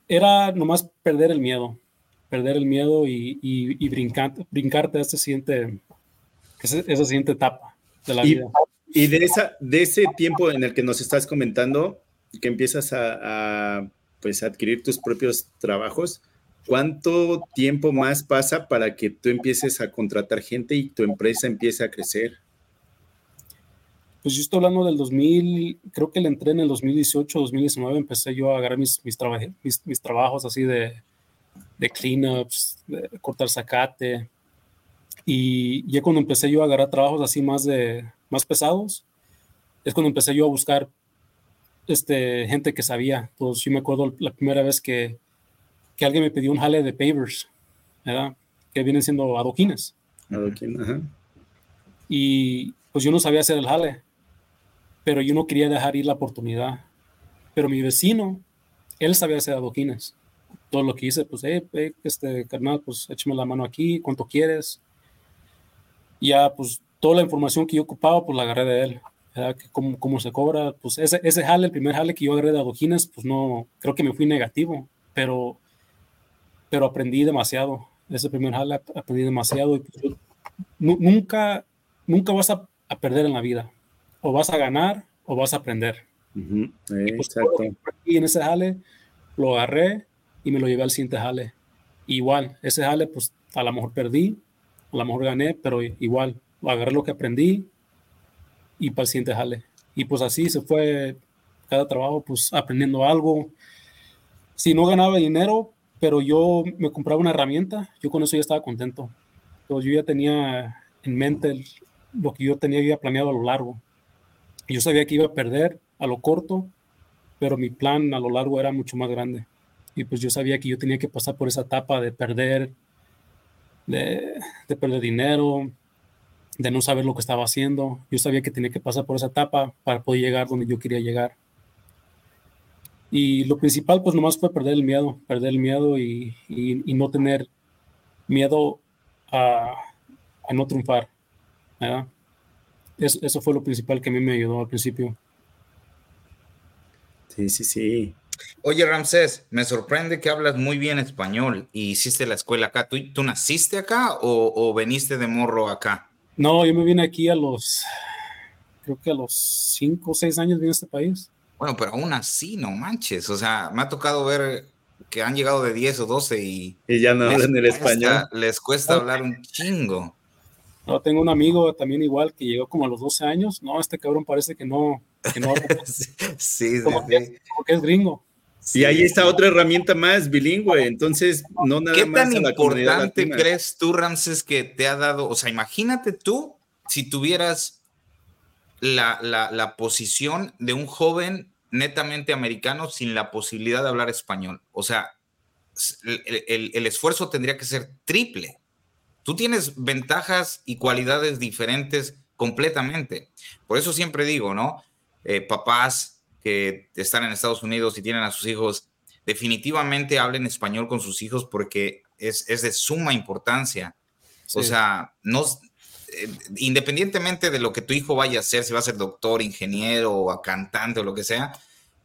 era nomás perder el miedo perder el miedo y, y, brincarte a esta siguiente, esa, siguiente etapa de la vida. Y de, esa, de ese tiempo en el que nos estás comentando, que empiezas a, pues, adquirir tus propios trabajos, ¿cuánto tiempo más pasa para que tú empieces a contratar gente y tu empresa empiece a crecer? Pues yo estoy hablando del 2000, creo que le entré en el 2018, 2019, empecé yo a agarrar mis, mis, mis trabajos así de, de cleanups, de cortar zacate. Y ya cuando empecé yo a agarrar trabajos así más, de, más pesados, es cuando empecé yo a buscar este, gente que sabía. Pues yo me acuerdo la primera vez que, que alguien me pidió un jale de pavers, ¿verdad? que vienen siendo adoquines. Y pues yo no sabía hacer el jale, pero yo no quería dejar ir la oportunidad. Pero mi vecino, él sabía hacer adoquines todo lo que hice, pues, eh, este, carnal, pues échame la mano aquí, cuánto quieres. ya, pues, toda la información que yo ocupaba, pues la agarré de él. Que cómo, cómo, se cobra, pues ese, ese jale, el primer jale que yo agarré de adoquines, pues no, creo que me fui negativo, pero, pero aprendí demasiado. Ese primer jale aprendí demasiado. Y nunca, nunca vas a, a, perder en la vida. O vas a ganar o vas a aprender. y pues, exacto. Y en ese jale lo agarré y me lo llevé al siguiente jale. Igual, ese jale, pues a lo mejor perdí, a lo mejor gané, pero igual, agarré lo que aprendí y para el siguiente jale. Y pues así se fue cada trabajo, pues aprendiendo algo. Si no ganaba dinero, pero yo me compraba una herramienta, yo con eso ya estaba contento. Entonces yo ya tenía en mente lo que yo tenía ya planeado a lo largo. Yo sabía que iba a perder a lo corto, pero mi plan a lo largo era mucho más grande y pues yo sabía que yo tenía que pasar por esa etapa de perder, de, perder dinero, de no saber lo que estaba haciendo. Yo sabía que tenía que pasar por esa etapa para poder llegar donde yo quería llegar. Y lo principal, pues nomás fue perder el miedo, perder el miedo y, y, no tener miedo a, a no triunfar. Eso, eso, fue lo principal que a mí me ayudó al principio. Sí, sí, sí. Oye, Ramsés, me sorprende que hablas muy bien español y hiciste la escuela acá. ¿Tú, tú naciste acá o, o, veniste de morro acá? No, yo me vine aquí a los, creo que a los cinco o seis años vine a este país. Bueno, pero aún así, no manches. O sea, me ha tocado ver que han llegado de 10 o 12 y... Y ya no hablan el español. Les cuesta hablar un chingo. No, tengo un amigo también igual que llegó como a los 12 años. No, este cabrón parece que no... Que no sí, sí, como, que, como que es gringo. Y ahí está otra herramienta más bilingüe, entonces no nada ¿Qué más. ¿Qué tan importante crees tú, Ramses, que te ha dado? O sea, imagínate tú si tuvieras la, la, la posición de un joven netamente americano sin la posibilidad de hablar español. O sea, el, el, el, esfuerzo tendría que ser triple. Tú tienes ventajas y cualidades diferentes completamente. Por eso siempre digo, ¿no? Eh, papás que están en Estados Unidos y tienen a sus hijos, definitivamente hablen español con sus hijos porque es, es de suma importancia. Sí. O sea, no, independientemente de lo que tu hijo vaya a hacer, si va a ser doctor, ingeniero o cantante o lo que sea,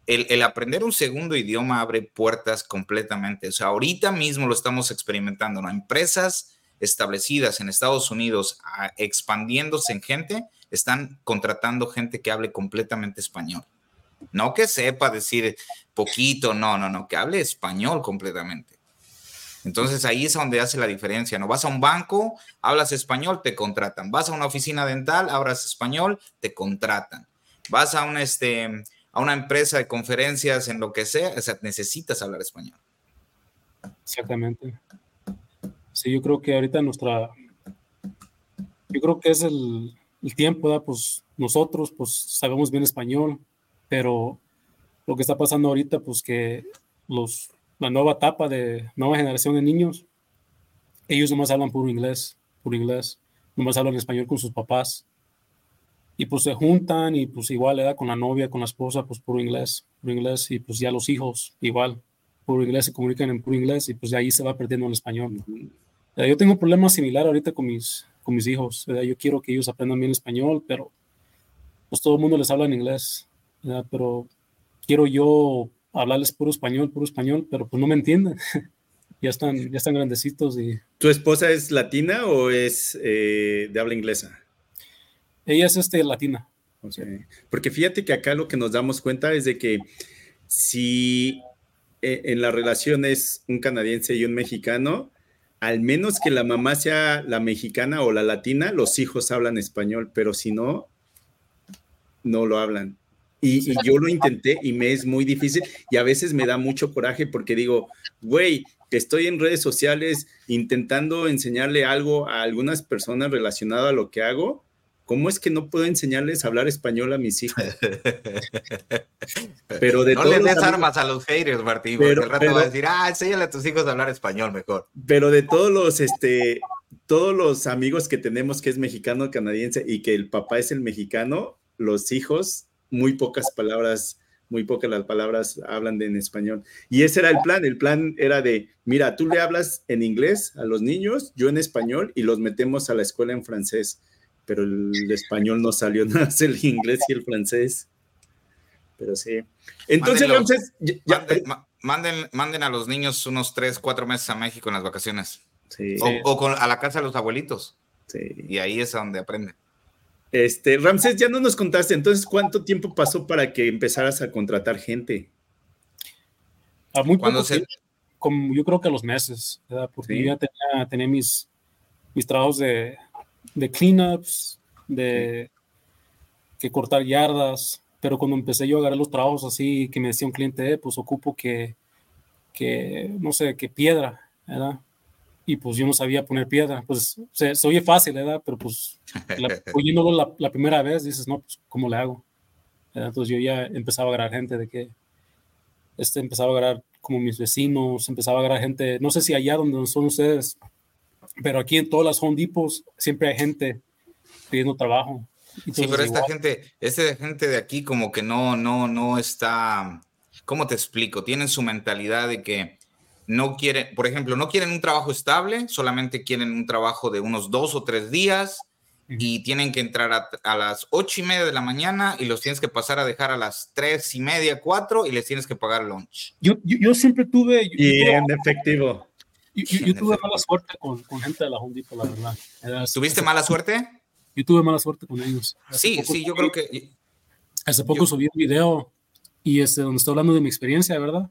el, aprender un segundo idioma abre puertas completamente. O sea, ahorita mismo lo estamos experimentando, ¿no? Empresas establecidas en Estados Unidos, expandiéndose en gente, están contratando gente que hable completamente español. No que sepa decir poquito, no, no, no, que hable español completamente. Entonces ahí es donde hace la diferencia, ¿no? Vas a un banco, hablas español, te contratan. Vas a una oficina dental, hablas español, te contratan. Vas a una, este, a una empresa de conferencias, en lo que sea, o sea, necesitas hablar español. Exactamente. Sí, yo creo que ahorita nuestra, yo creo que es el, el tiempo, ¿verdad? Pues nosotros, pues sabemos bien español, pero lo que está pasando ahorita, pues que los, la nueva etapa de nueva generación de niños, ellos nomás hablan puro inglés, puro inglés, nomás hablan español con sus papás. Y pues se juntan y pues igual le da con la novia, con la esposa, pues puro inglés, puro inglés. Y pues ya los hijos igual, puro inglés, se comunican en puro inglés y pues de ahí se va perdiendo el español. Yo tengo un problema similar ahorita con mis, con mis hijos. Yo quiero que ellos aprendan bien español, pero pues todo el mundo les habla en inglés. Pero quiero yo hablarles puro español, puro español, pero pues no me entienden. ya, están, ya están grandecitos. Y... ¿Tu esposa es latina o es eh, de habla inglesa? Ella es este, latina. Okay. Porque fíjate que acá lo que nos damos cuenta es de que si eh, en la relación es un canadiense y un mexicano, al menos que la mamá sea la mexicana o la latina, los hijos hablan español, pero si no, no lo hablan. Y, y, yo lo intenté y me es muy difícil y a veces me da mucho coraje porque digo, güey, estoy en redes sociales intentando enseñarle algo a algunas personas relacionado a lo que hago. ¿Cómo es que no puedo enseñarles a hablar español a mis hijos? Pero de no les des armas a los haters, Martín, porque pero, el rato pero, va a decir, ah, enséñale a tus hijos a hablar español mejor. Pero de todos los, este, todos los amigos que tenemos que es mexicano, canadiense y que el papá es el mexicano, los hijos muy pocas palabras, muy pocas las palabras hablan de, en español. Y ese era el plan. El plan era de, mira, tú le hablas en inglés a los niños, yo en español, y los metemos a la escuela en francés. Pero el, español no salió nada, más el inglés y el francés. Pero sí. Entonces, Mándenlo, entonces ya, manden, manden, manden, a los niños unos tres, cuatro meses a México en las vacaciones. Sí. O, o con, a la casa de los abuelitos. Sí. Y ahí es donde aprenden. Este, Ramsés, ya no nos contaste, entonces, ¿cuánto tiempo pasó para que empezaras a contratar gente? A muy poco se... como yo creo que a los meses, ¿verdad? porque sí. yo ya tenía, tenía mis, mis trabajos de, de cleanups, de que cortar yardas, pero cuando empecé yo a agarrar los trabajos así, que me decía un cliente, eh, pues ocupo que, que, no sé, que piedra, ¿verdad? Y pues yo no sabía poner piedra. Pues se, se oye fácil, ¿verdad? Pero pues la, oyéndolo la, la, primera vez dices, no, pues ¿cómo le hago? ¿verdad? Entonces yo ya empezaba a agarrar gente de que, este, empezaba a agarrar como mis vecinos, empezaba a agarrar gente, no sé si allá donde son ustedes, pero aquí en todas las Home Depots siempre hay gente pidiendo trabajo. Entonces, sí, pero esta igual, gente, esta gente de aquí como que no, no, no está, ¿cómo te explico? Tienen su mentalidad de que no quieren, por ejemplo, no quieren un trabajo estable, solamente quieren un trabajo de unos dos o tres días y tienen que entrar a, las ocho y media de la mañana y los tienes que pasar a dejar a las tres y media, cuatro y les tienes que pagar lunch. Yo, yo, siempre tuve... y en efectivo. Yo, tuve mala suerte con, con, gente de la la verdad. ¿Tuviste mala suerte? Yo tuve mala suerte con ellos. sí, sí, yo creo que... Hace poco subí un video y este, donde estoy hablando de mi experiencia, ¿verdad?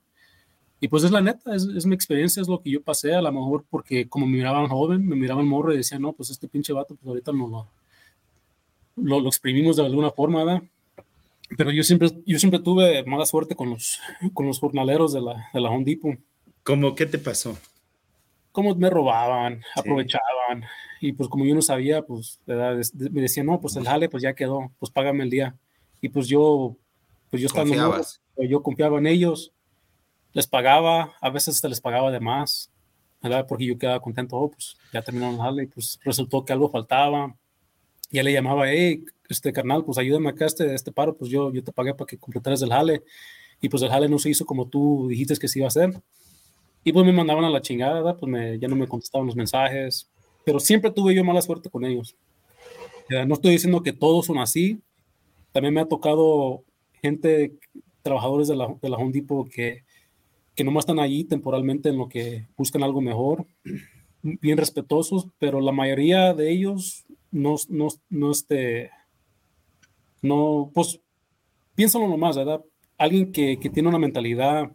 Y pues es la neta, es, es, mi experiencia, es lo que yo pasé, a lo mejor porque como me miraban joven, me miraban morro y decían, no, pues este pinche vato, pues ahorita no lo, lo, lo exprimimos de alguna forma, ¿verdad? Pero yo siempre, yo siempre tuve mala suerte con los, con los jornaleros de la, de la Home Depot. ¿Cómo qué te pasó? Como me robaban, aprovechaban, y pues como yo no sabía, pues me decían, no, pues el jale, pues ya quedó, pues págame el día. Y pues yo, pues yo estando, yo confiaba en ellos, les pagaba, a veces hasta les pagaba de más, ¿verdad? Porque yo quedaba contento, oh, pues ya terminaron el y pues resultó que algo faltaba. Ya le llamaba, hey, este carnal, pues ayúdame acá este, este paro, pues yo, yo te pagué para que completaras el jale. Y pues el jale no se hizo como tú dijiste que se iba a hacer. Y pues me mandaban a la chingada, pues me, ya no me contestaban los mensajes. Pero siempre tuve yo mala suerte con ellos. No estoy diciendo que todos son así. También me ha tocado gente, trabajadores de la, de la Home Depot que, que nomás están ahí temporalmente en lo que buscan algo mejor, bien respetuosos, pero la mayoría de ellos no, no, no, este, no, pues, piénsalo nomás, ¿verdad? Alguien que, que tiene una mentalidad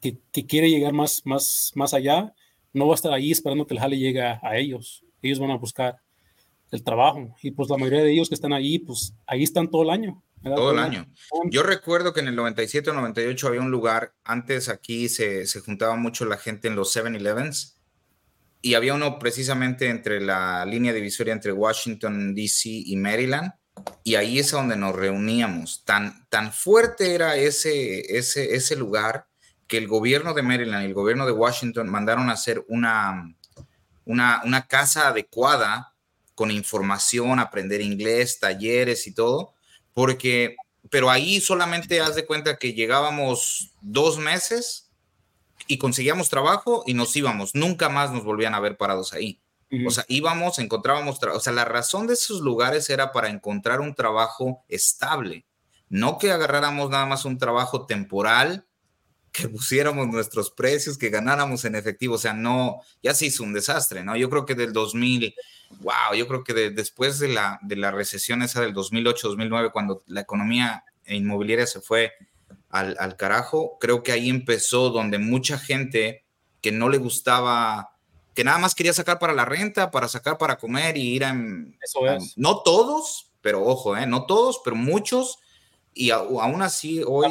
que, que, quiere llegar más, más, más allá, no va a estar ahí esperando que el jale llegue a, ellos. Ellos van a buscar el trabajo. Y pues la mayoría de ellos que están ahí, pues ahí están todo el año. Todo el año. Yo recuerdo que en el 97 o 98 había un lugar, antes aquí se, se juntaba mucho la gente en los 7-Elevens y había uno precisamente entre la línea divisoria entre Washington, D.C. y Maryland y ahí es donde nos reuníamos. Tan, tan fuerte era ese, ese, ese lugar que el gobierno de Maryland y el gobierno de Washington mandaron a hacer una, una, una casa adecuada con información, aprender inglés, talleres y todo porque, pero ahí solamente haz de cuenta que llegábamos dos meses y conseguíamos trabajo y nos íbamos, nunca más nos volvían a ver parados ahí. O sea, íbamos, encontrábamos, o sea, la razón de esos lugares era para encontrar un trabajo estable, no que agarráramos nada más un trabajo temporal que pusiéramos nuestros precios, que ganáramos en efectivo, o sea, no, ya se hizo un desastre, ¿no? Yo creo que del 2000, wow, yo creo que después de la, de la recesión esa del 2008-2009, cuando la economía inmobiliaria se fue al, al, carajo, creo que ahí empezó donde mucha gente que no le gustaba, que nada más quería sacar para la renta, para sacar para comer y ir a... Eso es. no todos, pero ojo, ¿eh? No todos, pero muchos, y aún así hoy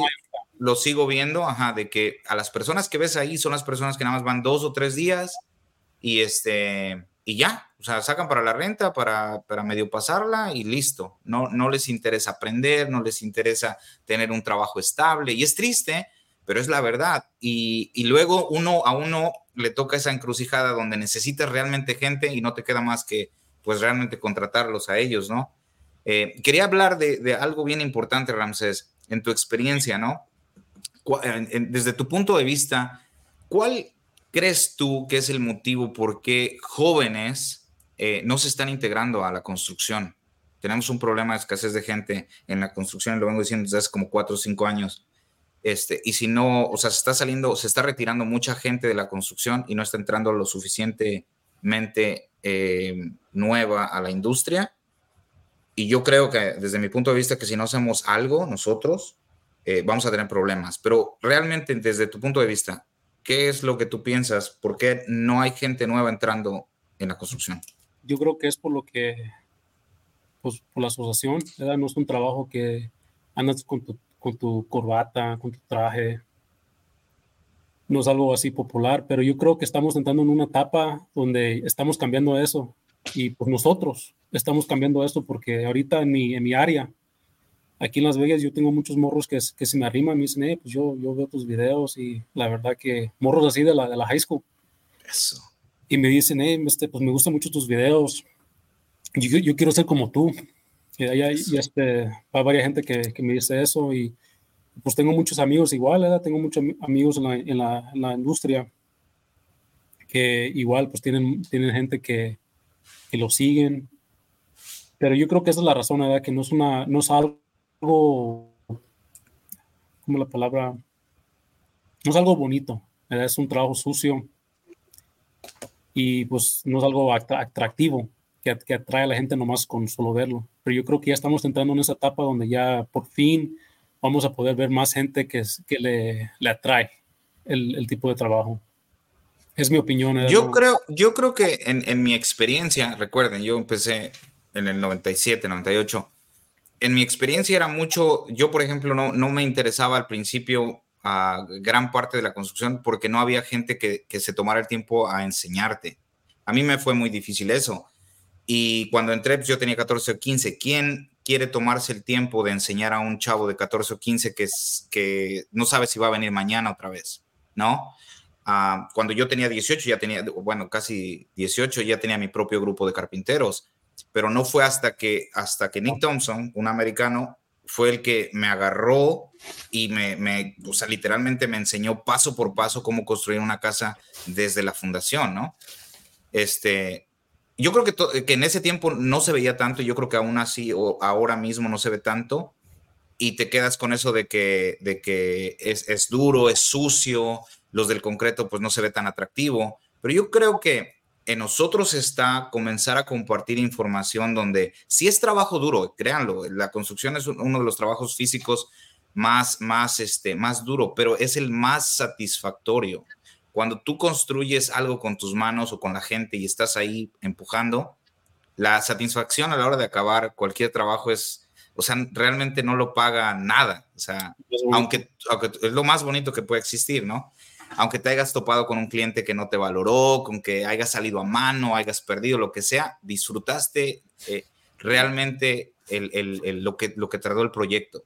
lo sigo viendo, ajá, de que a las personas que ves ahí son las personas que nada más van dos o tres días y este, y ya, o sea, sacan para la renta, para, para medio pasarla y listo. No, no les interesa aprender, no les interesa tener un trabajo estable y es triste, pero es la verdad. Y, y luego uno a uno le toca esa encrucijada donde necesitas realmente gente y no te queda más que pues realmente contratarlos a ellos, ¿no? Eh, quería hablar de, de, algo bien importante, Ramsés, en tu experiencia, ¿no? Desde tu punto de vista, ¿cuál crees tú que es el motivo por qué jóvenes eh, no se están integrando a la construcción? Tenemos un problema de escasez de gente en la construcción, lo vengo diciendo desde hace como cuatro o cinco años. Este, y si no, o sea, se está saliendo, se está retirando mucha gente de la construcción y no está entrando lo suficientemente eh, nueva a la industria. Y yo creo que desde mi punto de vista que si no hacemos algo nosotros, eh, vamos a tener problemas. Pero realmente desde tu punto de vista, ¿qué es lo que tú piensas? ¿Por qué no hay gente nueva entrando en la construcción? Yo creo que es por lo que, pues por la asociación, ¿verdad? no es un trabajo que andas con tu, con tu corbata, con tu traje, no es algo así popular, pero yo creo que estamos entrando en una etapa donde estamos cambiando eso y pues nosotros estamos cambiando esto porque ahorita en mi, en mi área aquí en Las Vegas yo tengo muchos morros que, que se me arriman y me dicen, eh, pues yo, yo veo tus videos y la verdad que morros así de la, de la high school. Eso. Y me dicen, eh, este, pues me gustan mucho tus videos. Yo, yo quiero ser como tú. Y hay, y este, hay varias gente que, que, me dice eso y pues tengo muchos amigos igual, ¿verdad? Tengo muchos amigos en la, en la, en la industria que igual pues tienen, tienen gente que, que lo siguen Pero yo creo que esa es la razón, ¿verdad? Que no es, una, no es algo, como la palabra, no es algo bonito, es un trabajo sucio y pues no es algo atractivo que, que, atrae a la gente nomás con solo verlo. Pero yo creo que ya estamos entrando en esa etapa donde ya por fin vamos a poder ver más gente que, que le, le atrae el, el, tipo de trabajo. Es mi opinión. ¿eh? Yo, creo, yo creo que en, en, mi experiencia, recuerden, yo empecé en el 97, 98. En mi experiencia era mucho, yo por ejemplo no, no me interesaba al principio a gran parte de la construcción porque no había gente que, que se tomara el tiempo a enseñarte. A mí me fue muy difícil eso. Y cuando entré, pues yo tenía 14 o 15. ¿Quién quiere tomarse el tiempo de enseñar a un chavo de 14 o 15 que, es, que no sabe si va a venir mañana otra vez? ¿No? Uh, cuando yo tenía 18, ya tenía, bueno, casi 18, ya tenía mi propio grupo de carpinteros. Pero no fue hasta que, hasta que Nick Thompson, un americano, fue el que me agarró y me, me, o sea, literalmente me enseñó paso por paso cómo construir una casa desde la fundación, ¿no? Este, yo creo que, que, en ese tiempo no se veía tanto, yo creo que aún así o ahora mismo no se ve tanto y te quedas con eso de que, de que es, es, duro, es sucio, los del concreto pues no se ve tan atractivo, pero yo creo que en nosotros está comenzar a compartir información donde si es trabajo duro, créanlo, la construcción es uno de los trabajos físicos más, más, este, más duro, pero es el más satisfactorio cuando tú construyes algo con tus manos o con la gente y estás ahí empujando, la satisfacción a la hora de acabar cualquier trabajo es, o sea, realmente no lo paga nada. O sea, aunque, aunque, es lo más bonito que puede existir, ¿no? Aunque te hayas topado con un cliente que no te valoró, con que hayas salido a mano, hayas perdido lo que sea, disfrutaste eh, realmente el, el, el, lo, que, lo que tardó el proyecto.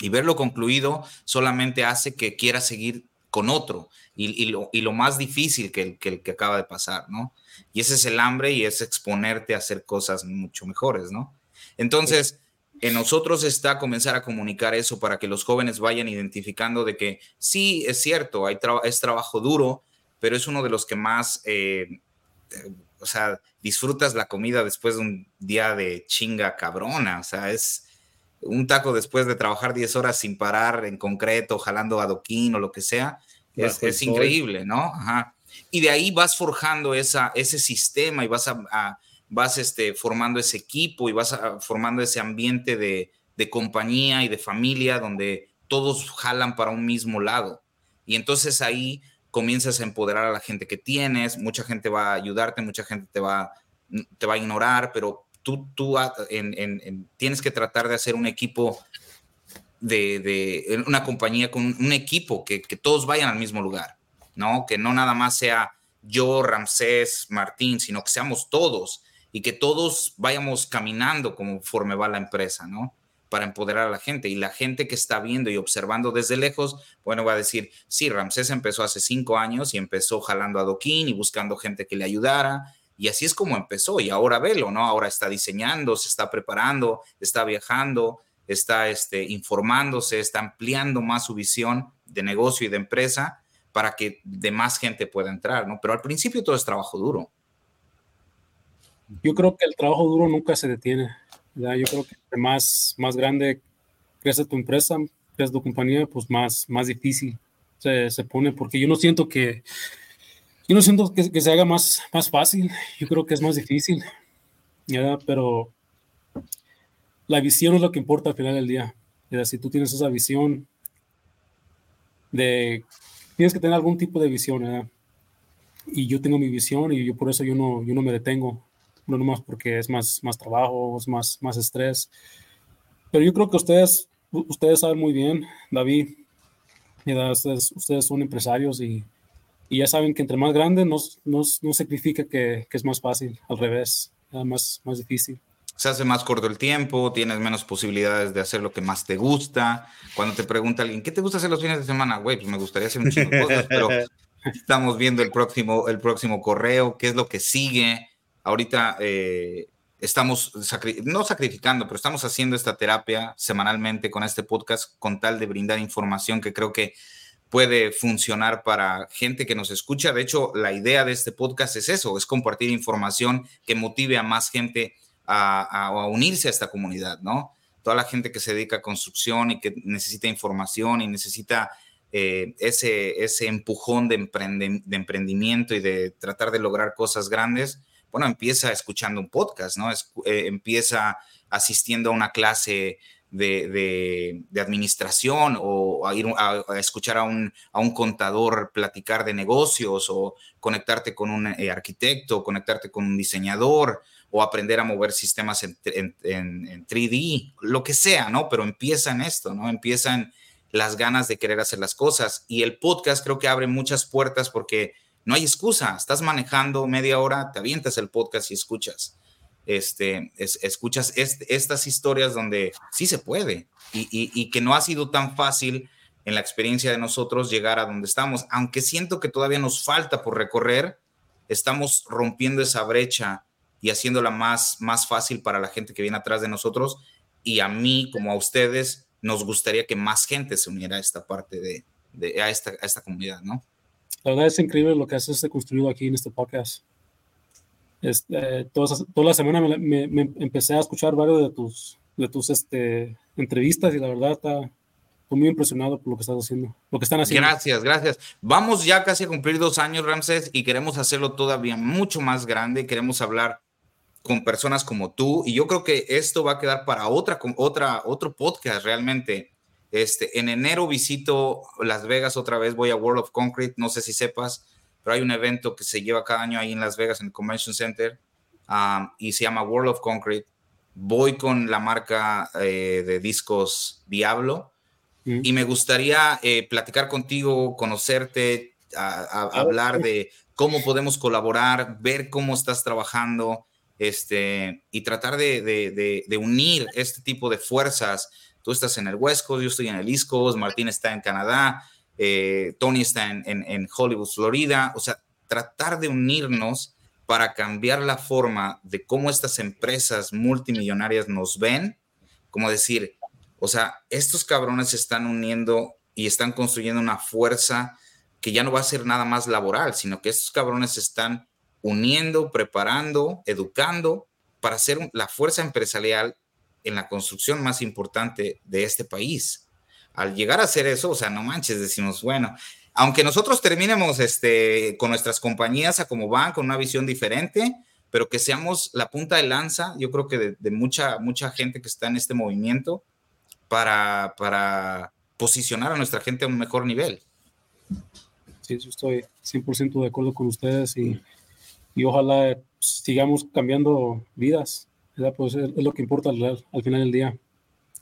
Y verlo concluido solamente hace que quieras seguir con otro y, lo, y lo, más difícil que el, que que acaba de pasar, ¿no? Y ese es el hambre y es exponerte a hacer cosas mucho mejores, ¿no? Entonces, en nosotros está comenzar a comunicar eso para que los jóvenes vayan identificando de que sí, es cierto, hay es trabajo duro, pero es uno de los que más, eh, eh, o sea, disfrutas la comida después de un día de chinga cabrona, o sea, es un taco después de trabajar 10 horas sin parar en concreto, jalando adoquín o lo que sea, es, increíble, ¿no? Ajá. Y de ahí vas forjando esa, ese sistema y vas, a, vas este, formando ese equipo y vas formando ese ambiente de, de compañía y de familia donde todos jalan para un mismo lado. Y entonces ahí comienzas a empoderar a la gente que tienes, mucha gente va a ayudarte, mucha gente te va, te va a ignorar, pero tú, tú en, tienes que tratar de hacer un equipo de, de una compañía con un equipo que, que, todos vayan al mismo lugar, ¿no? Que no nada más sea yo, Ramsés, Martín, sino que seamos todos y que todos vayamos caminando conforme va la empresa, ¿no? Para empoderar a la gente. Y la gente que está viendo y observando desde lejos, bueno, va a decir, sí, Ramsés empezó hace cinco años y empezó jalando a Doquín y buscando gente que le ayudara y así es como empezó y ahora velo, ¿no? Ahora está diseñando, se está preparando, está viajando, está este, informándose, está ampliando más su visión de negocio y de empresa para que de más gente pueda entrar, ¿no? Pero al principio todo es trabajo duro. Yo creo que el trabajo duro nunca se detiene. ¿verdad? Yo creo que más, más grande crece tu empresa, crece tu compañía, pues más, más difícil se, se pone, porque yo no siento que, yo no siento que, que, se haga más, más fácil, yo creo que es más difícil, ¿verdad? pero la visión es lo que importa al final del día. ¿verdad? Si tú tienes esa visión de, tienes que tener algún tipo de visión, ¿verdad? y yo tengo mi visión y yo por eso yo no, yo no me detengo, no nomás porque es más, más trabajo, es más, más estrés, pero yo creo que ustedes, ustedes saben muy bien, David. Ustedes, ustedes son empresarios y y ya saben que entre más grande no, no, no significa que, que, es más fácil, al revés, más, más difícil. Se hace más corto el tiempo, tienes menos posibilidades de hacer lo que más te gusta. Cuando te pregunta alguien, ¿qué te gusta hacer los fines de semana? Güey, pues me gustaría hacer un chingo de cosas, pero estamos viendo el próximo, el próximo correo, qué es lo que sigue. Ahorita eh, estamos, no sacrificando, pero estamos haciendo esta terapia semanalmente con este podcast con tal de brindar información que creo que puede funcionar para gente que nos escucha. De hecho, la idea de este podcast es eso, es compartir información que motive a más gente a, unirse a esta comunidad, ¿no? Toda la gente que se dedica a construcción y que necesita información y necesita eh, ese, empujón de emprendimiento y de tratar de lograr cosas grandes, bueno, empieza escuchando un podcast, ¿no? Eh, empieza asistiendo a una clase de, administración o a ir a, escuchar a un, contador platicar de negocios o conectarte con un eh, arquitecto, conectarte con un diseñador o aprender a mover sistemas en, 3D, lo que sea, ¿no? Pero empieza en esto, ¿no? Empiezan las ganas de querer hacer las cosas y el podcast creo que abre muchas puertas porque no hay excusa, estás manejando media hora, te avientas el podcast y escuchas este, escuchas estas historias donde sí se puede y, que no ha sido tan fácil en la experiencia de nosotros llegar a donde estamos, aunque siento que todavía nos falta por recorrer, estamos rompiendo esa brecha y haciéndola más, más fácil para la gente que viene atrás de nosotros y a mí como a ustedes nos gustaría que más gente se uniera a esta parte de, de a, esta, a esta comunidad, ¿no? La verdad es increíble lo que has este construido aquí en este podcast. Este, toda, toda, la semana me, empecé a escuchar varios de tus, de tus este, entrevistas y la verdad está muy impresionado por lo que estás haciendo, lo que están haciendo. Gracias, gracias. Vamos ya casi a cumplir dos años, Ramses, y queremos hacerlo todavía mucho más grande. Queremos hablar con personas como tú y yo creo que esto va a quedar para otra, otra, otro podcast realmente. Este, en enero visito Las Vegas otra vez, voy a World of Concrete, no sé si sepas, pero hay un evento que se lleva cada año ahí en Las Vegas, en el Convention Center, um, y se llama World of Concrete. Voy con la marca eh, de discos Diablo mm. y me gustaría eh, platicar contigo, conocerte, hablar de cómo podemos colaborar, ver cómo estás trabajando este, y tratar de, de, de, unir este tipo de fuerzas. Tú estás en el West Coast, yo estoy en el East Coast, Martín está en Canadá, eh, Tony está en, Hollywood, Florida, o sea, tratar de unirnos para cambiar la forma de cómo estas empresas multimillonarias nos ven, como decir, o sea, estos cabrones se están uniendo y están construyendo una fuerza que ya no va a ser nada más laboral, sino que estos cabrones se están uniendo, preparando, educando para ser la fuerza empresarial en la construcción más importante de este país al llegar a hacer eso, o sea, no manches, decimos, bueno, aunque nosotros terminemos este, con nuestras compañías a como van, con una visión diferente, pero que seamos la punta de lanza, yo creo que de, mucha, mucha gente que está en este movimiento para, para posicionar a nuestra gente a un mejor nivel. Sí, yo estoy 100% de acuerdo con ustedes y, y ojalá sigamos cambiando vidas, Pues es, lo que importa al, al final del día.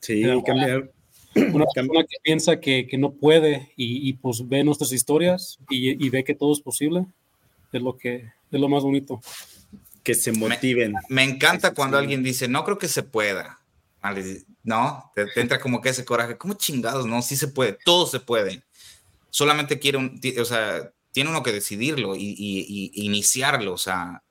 Sí, cambiar, una persona que piensa que, que no puede y, y, pues ve nuestras historias y, y, ve que todo es posible, es lo que es lo más bonito. Que se motiven. Me, encanta cuando alguien dice, no creo que se pueda. No, te, entra como que ese coraje, ¿cómo chingados? No, sí se puede, todo se puede. Solamente quiere un, o sea, tiene uno que decidirlo y, y iniciarlo, o sea,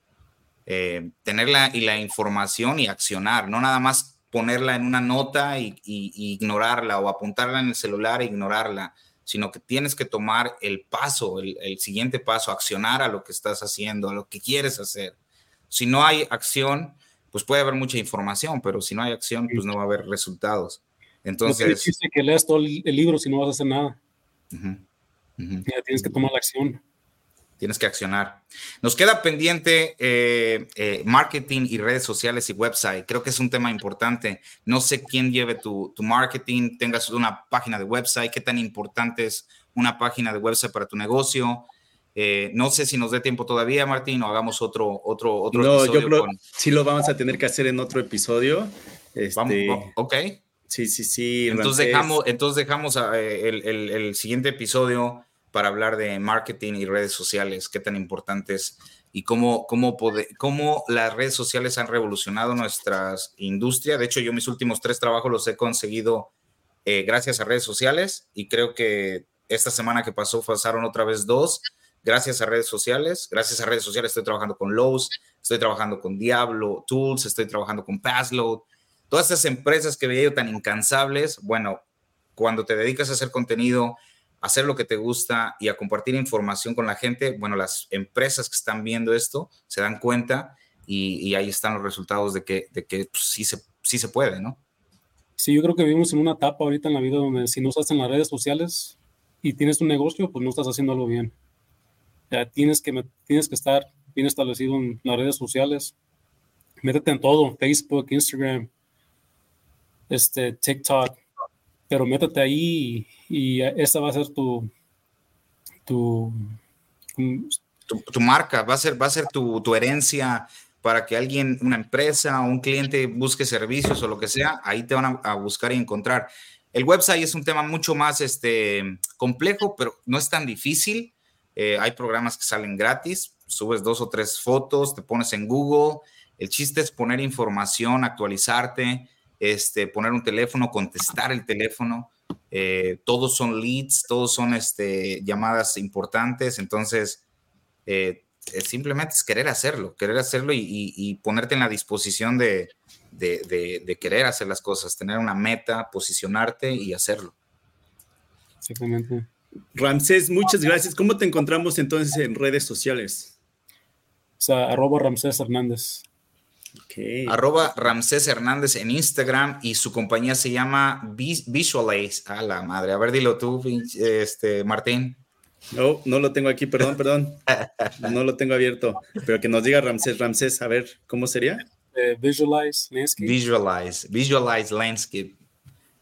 eh, tener la, y la información y accionar, no nada más ponerla en una nota y, ignorarla o apuntarla en el celular e ignorarla, sino que tienes que tomar el paso, el, siguiente paso, accionar a lo que estás haciendo, a lo que quieres hacer. Si no hay acción, pues puede haber mucha información, pero si no hay acción, pues no va a haber resultados. Entonces... No que leas todo el libro si no vas a hacer nada. tienes que tomar la acción tienes que accionar. Nos queda pendiente eh, eh, marketing y redes sociales y website. Creo que es un tema importante. No sé quién lleve tu, marketing, tengas una página de website, qué tan importante es una página de website para tu negocio. Eh, no sé si nos dé tiempo todavía, Martín, o hagamos otro, otro, otro no, yo creo que sí lo vamos a tener que hacer en otro episodio. Vamos, este, ok. Sí, sí, sí. Entonces dejamos, entonces dejamos el, el siguiente episodio para hablar de marketing y redes sociales, qué tan importantes y cómo, cómo, cómo las redes sociales han revolucionado nuestra industria. De hecho, yo mis últimos tres trabajos los he conseguido eh, gracias a redes sociales y creo que esta semana que pasó pasaron otra vez dos gracias a redes sociales. Gracias a redes sociales estoy trabajando con Lowe's, estoy trabajando con Diablo Tools, estoy trabajando con Passload. Todas esas empresas que veía yo tan incansables, bueno, cuando te dedicas a hacer contenido, hacer lo que te gusta y a compartir información con la gente, bueno, las empresas que están viendo esto se dan cuenta y, ahí están los resultados de que, de que pues, sí, se, sí se puede, ¿no? Sí, yo creo que vivimos en una etapa ahorita en la vida donde si no estás en las redes sociales y tienes un negocio, pues no estás haciendo algo bien. Ya tienes que, tienes que estar bien establecido en las redes sociales. Métete en todo, Facebook, Instagram, este, TikTok, pero métete ahí y esa va a ser tu, tu, tu, marca, va a ser, va a ser tu, tu herencia para que alguien, una empresa un cliente busque servicios o lo que sea, ahí te van a, buscar y encontrar. El website es un tema mucho más este, complejo, pero no es tan difícil. Eh, hay programas que salen gratis, subes dos o tres fotos, te pones en Google. El chiste es poner información, actualizarte, este, poner un teléfono, contestar el teléfono. Eh, todos son leads, todos son este, llamadas importantes. Entonces, eh, simplemente es querer hacerlo, querer hacerlo y, ponerte en la disposición de, querer hacer las cosas, tener una meta, posicionarte y hacerlo. Exactamente. Ramsés, muchas gracias. ¿Cómo te encontramos entonces en redes sociales? O sea, arroba Ramsés Hernández. Arroba Ramsés Hernández en Instagram y su compañía se llama Visualize. A la madre. A ver, dilo tú, este, Martín. No, no lo tengo aquí, perdón, perdón. No lo tengo abierto. Pero que nos diga Ramsés, Ramsés, a ver, ¿cómo sería? Eh, visualize Landscape. Visualize, Visualize Landscape.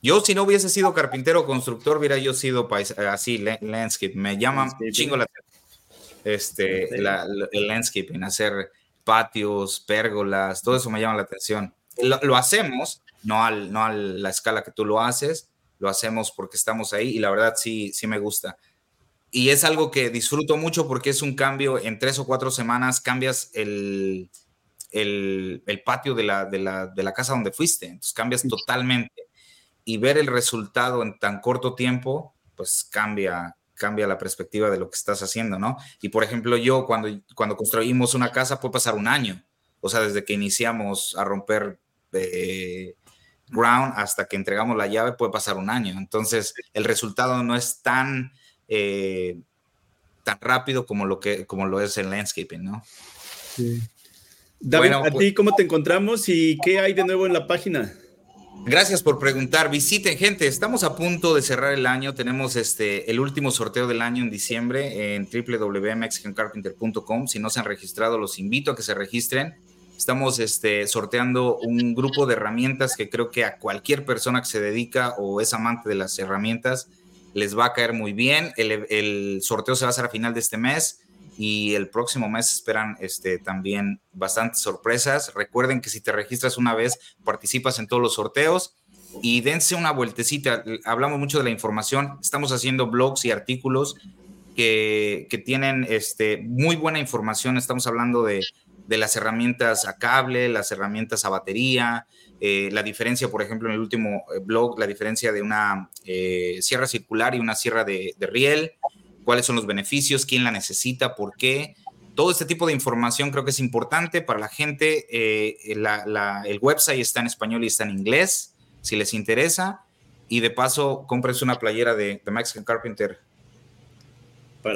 Yo, si no hubiese sido carpintero o constructor, hubiera yo sido así, landscape. Me llaman chingo la este, el landscaping, hacer patios, pérgolas, todo eso me llama la atención. Lo, hacemos, no, al, no a la escala que tú lo haces, lo hacemos porque estamos ahí y la verdad sí, sí me gusta. Y es algo que disfruto mucho porque es un cambio en tres o cuatro semanas, cambias el, el, patio de la, de, la, de la, casa donde fuiste, entonces cambias totalmente. Y ver el resultado en tan corto tiempo, pues cambia, cambia la perspectiva de lo que estás haciendo, ¿no? Y por ejemplo, yo cuando, cuando construimos una casa puede pasar un año, o sea, desde que iniciamos a romper eh, ground hasta que entregamos la llave puede pasar un año, entonces el resultado no es tan eh, tan rápido como lo, que, como lo es el landscaping, ¿no? David, ¿a ti pues cómo te encontramos y qué hay de nuevo en la página? Gracias por preguntar. Visiten, gente. Estamos a punto de cerrar el año. Tenemos este el último sorteo del año en diciembre en www.mexicancarpenter.com. Si no se han registrado, los invito a que se registren. Estamos este, sorteando un grupo de herramientas que creo que a cualquier persona que se dedica o es amante de las herramientas les va a caer muy bien. El, sorteo se va a hacer a final de este mes y el próximo mes esperan este, también bastantes sorpresas. Recuerden que si te registras una vez, participas en todos los sorteos y dense una vueltecita. Hablamos mucho de la información, estamos haciendo blogs y artículos que, tienen este, muy buena información. Estamos hablando de, de las herramientas a cable, las herramientas a batería, eh, la diferencia, por ejemplo, en el último eh, blog, la diferencia de una eh, sierra circular y una sierra de, riel, cuáles son los beneficios, quién la necesita, por qué. Todo este tipo de información creo que es importante para la gente. el website está en español y está en inglés, si les interesa. Y de paso, compres una playera de, The Mexican Carpenter.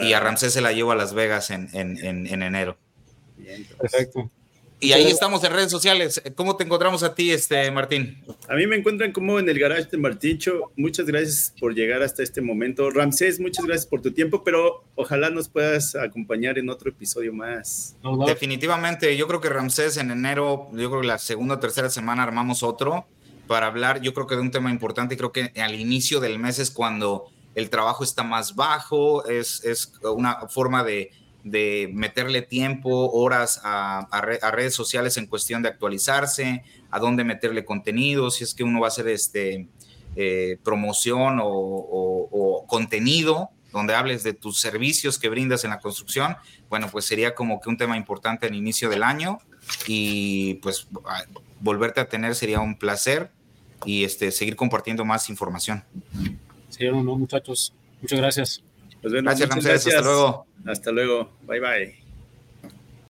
Y a Ramsés se la llevo a Las Vegas en, enero. Perfecto. Y ahí estamos en redes sociales. ¿Cómo te encontramos a ti, este Martín? A mí me encuentran como en el garage de Martincho. Muchas gracias por llegar hasta este momento. Ramsés, muchas gracias por tu tiempo, pero ojalá nos puedas acompañar en otro episodio más. Definitivamente, yo creo que Ramsés en enero, yo creo que la segunda o tercera semana armamos otro para hablar, yo creo que de un tema importante. Creo que al inicio del mes es cuando el trabajo está más bajo, es, es una forma de de meterle tiempo, horas a, redes sociales en cuestión de actualizarse, a dónde meterle contenido, si es que uno va a hacer este, eh, promoción o, contenido donde hables de tus servicios que brindas en la construcción, bueno, pues sería como que un tema importante al inicio del año y pues volverte a tener sería un placer y este, seguir compartiendo más información. Sí, no, muchachos, muchas gracias. Pues gracias, Ramsés. Hasta luego. Hasta luego. Bye bye.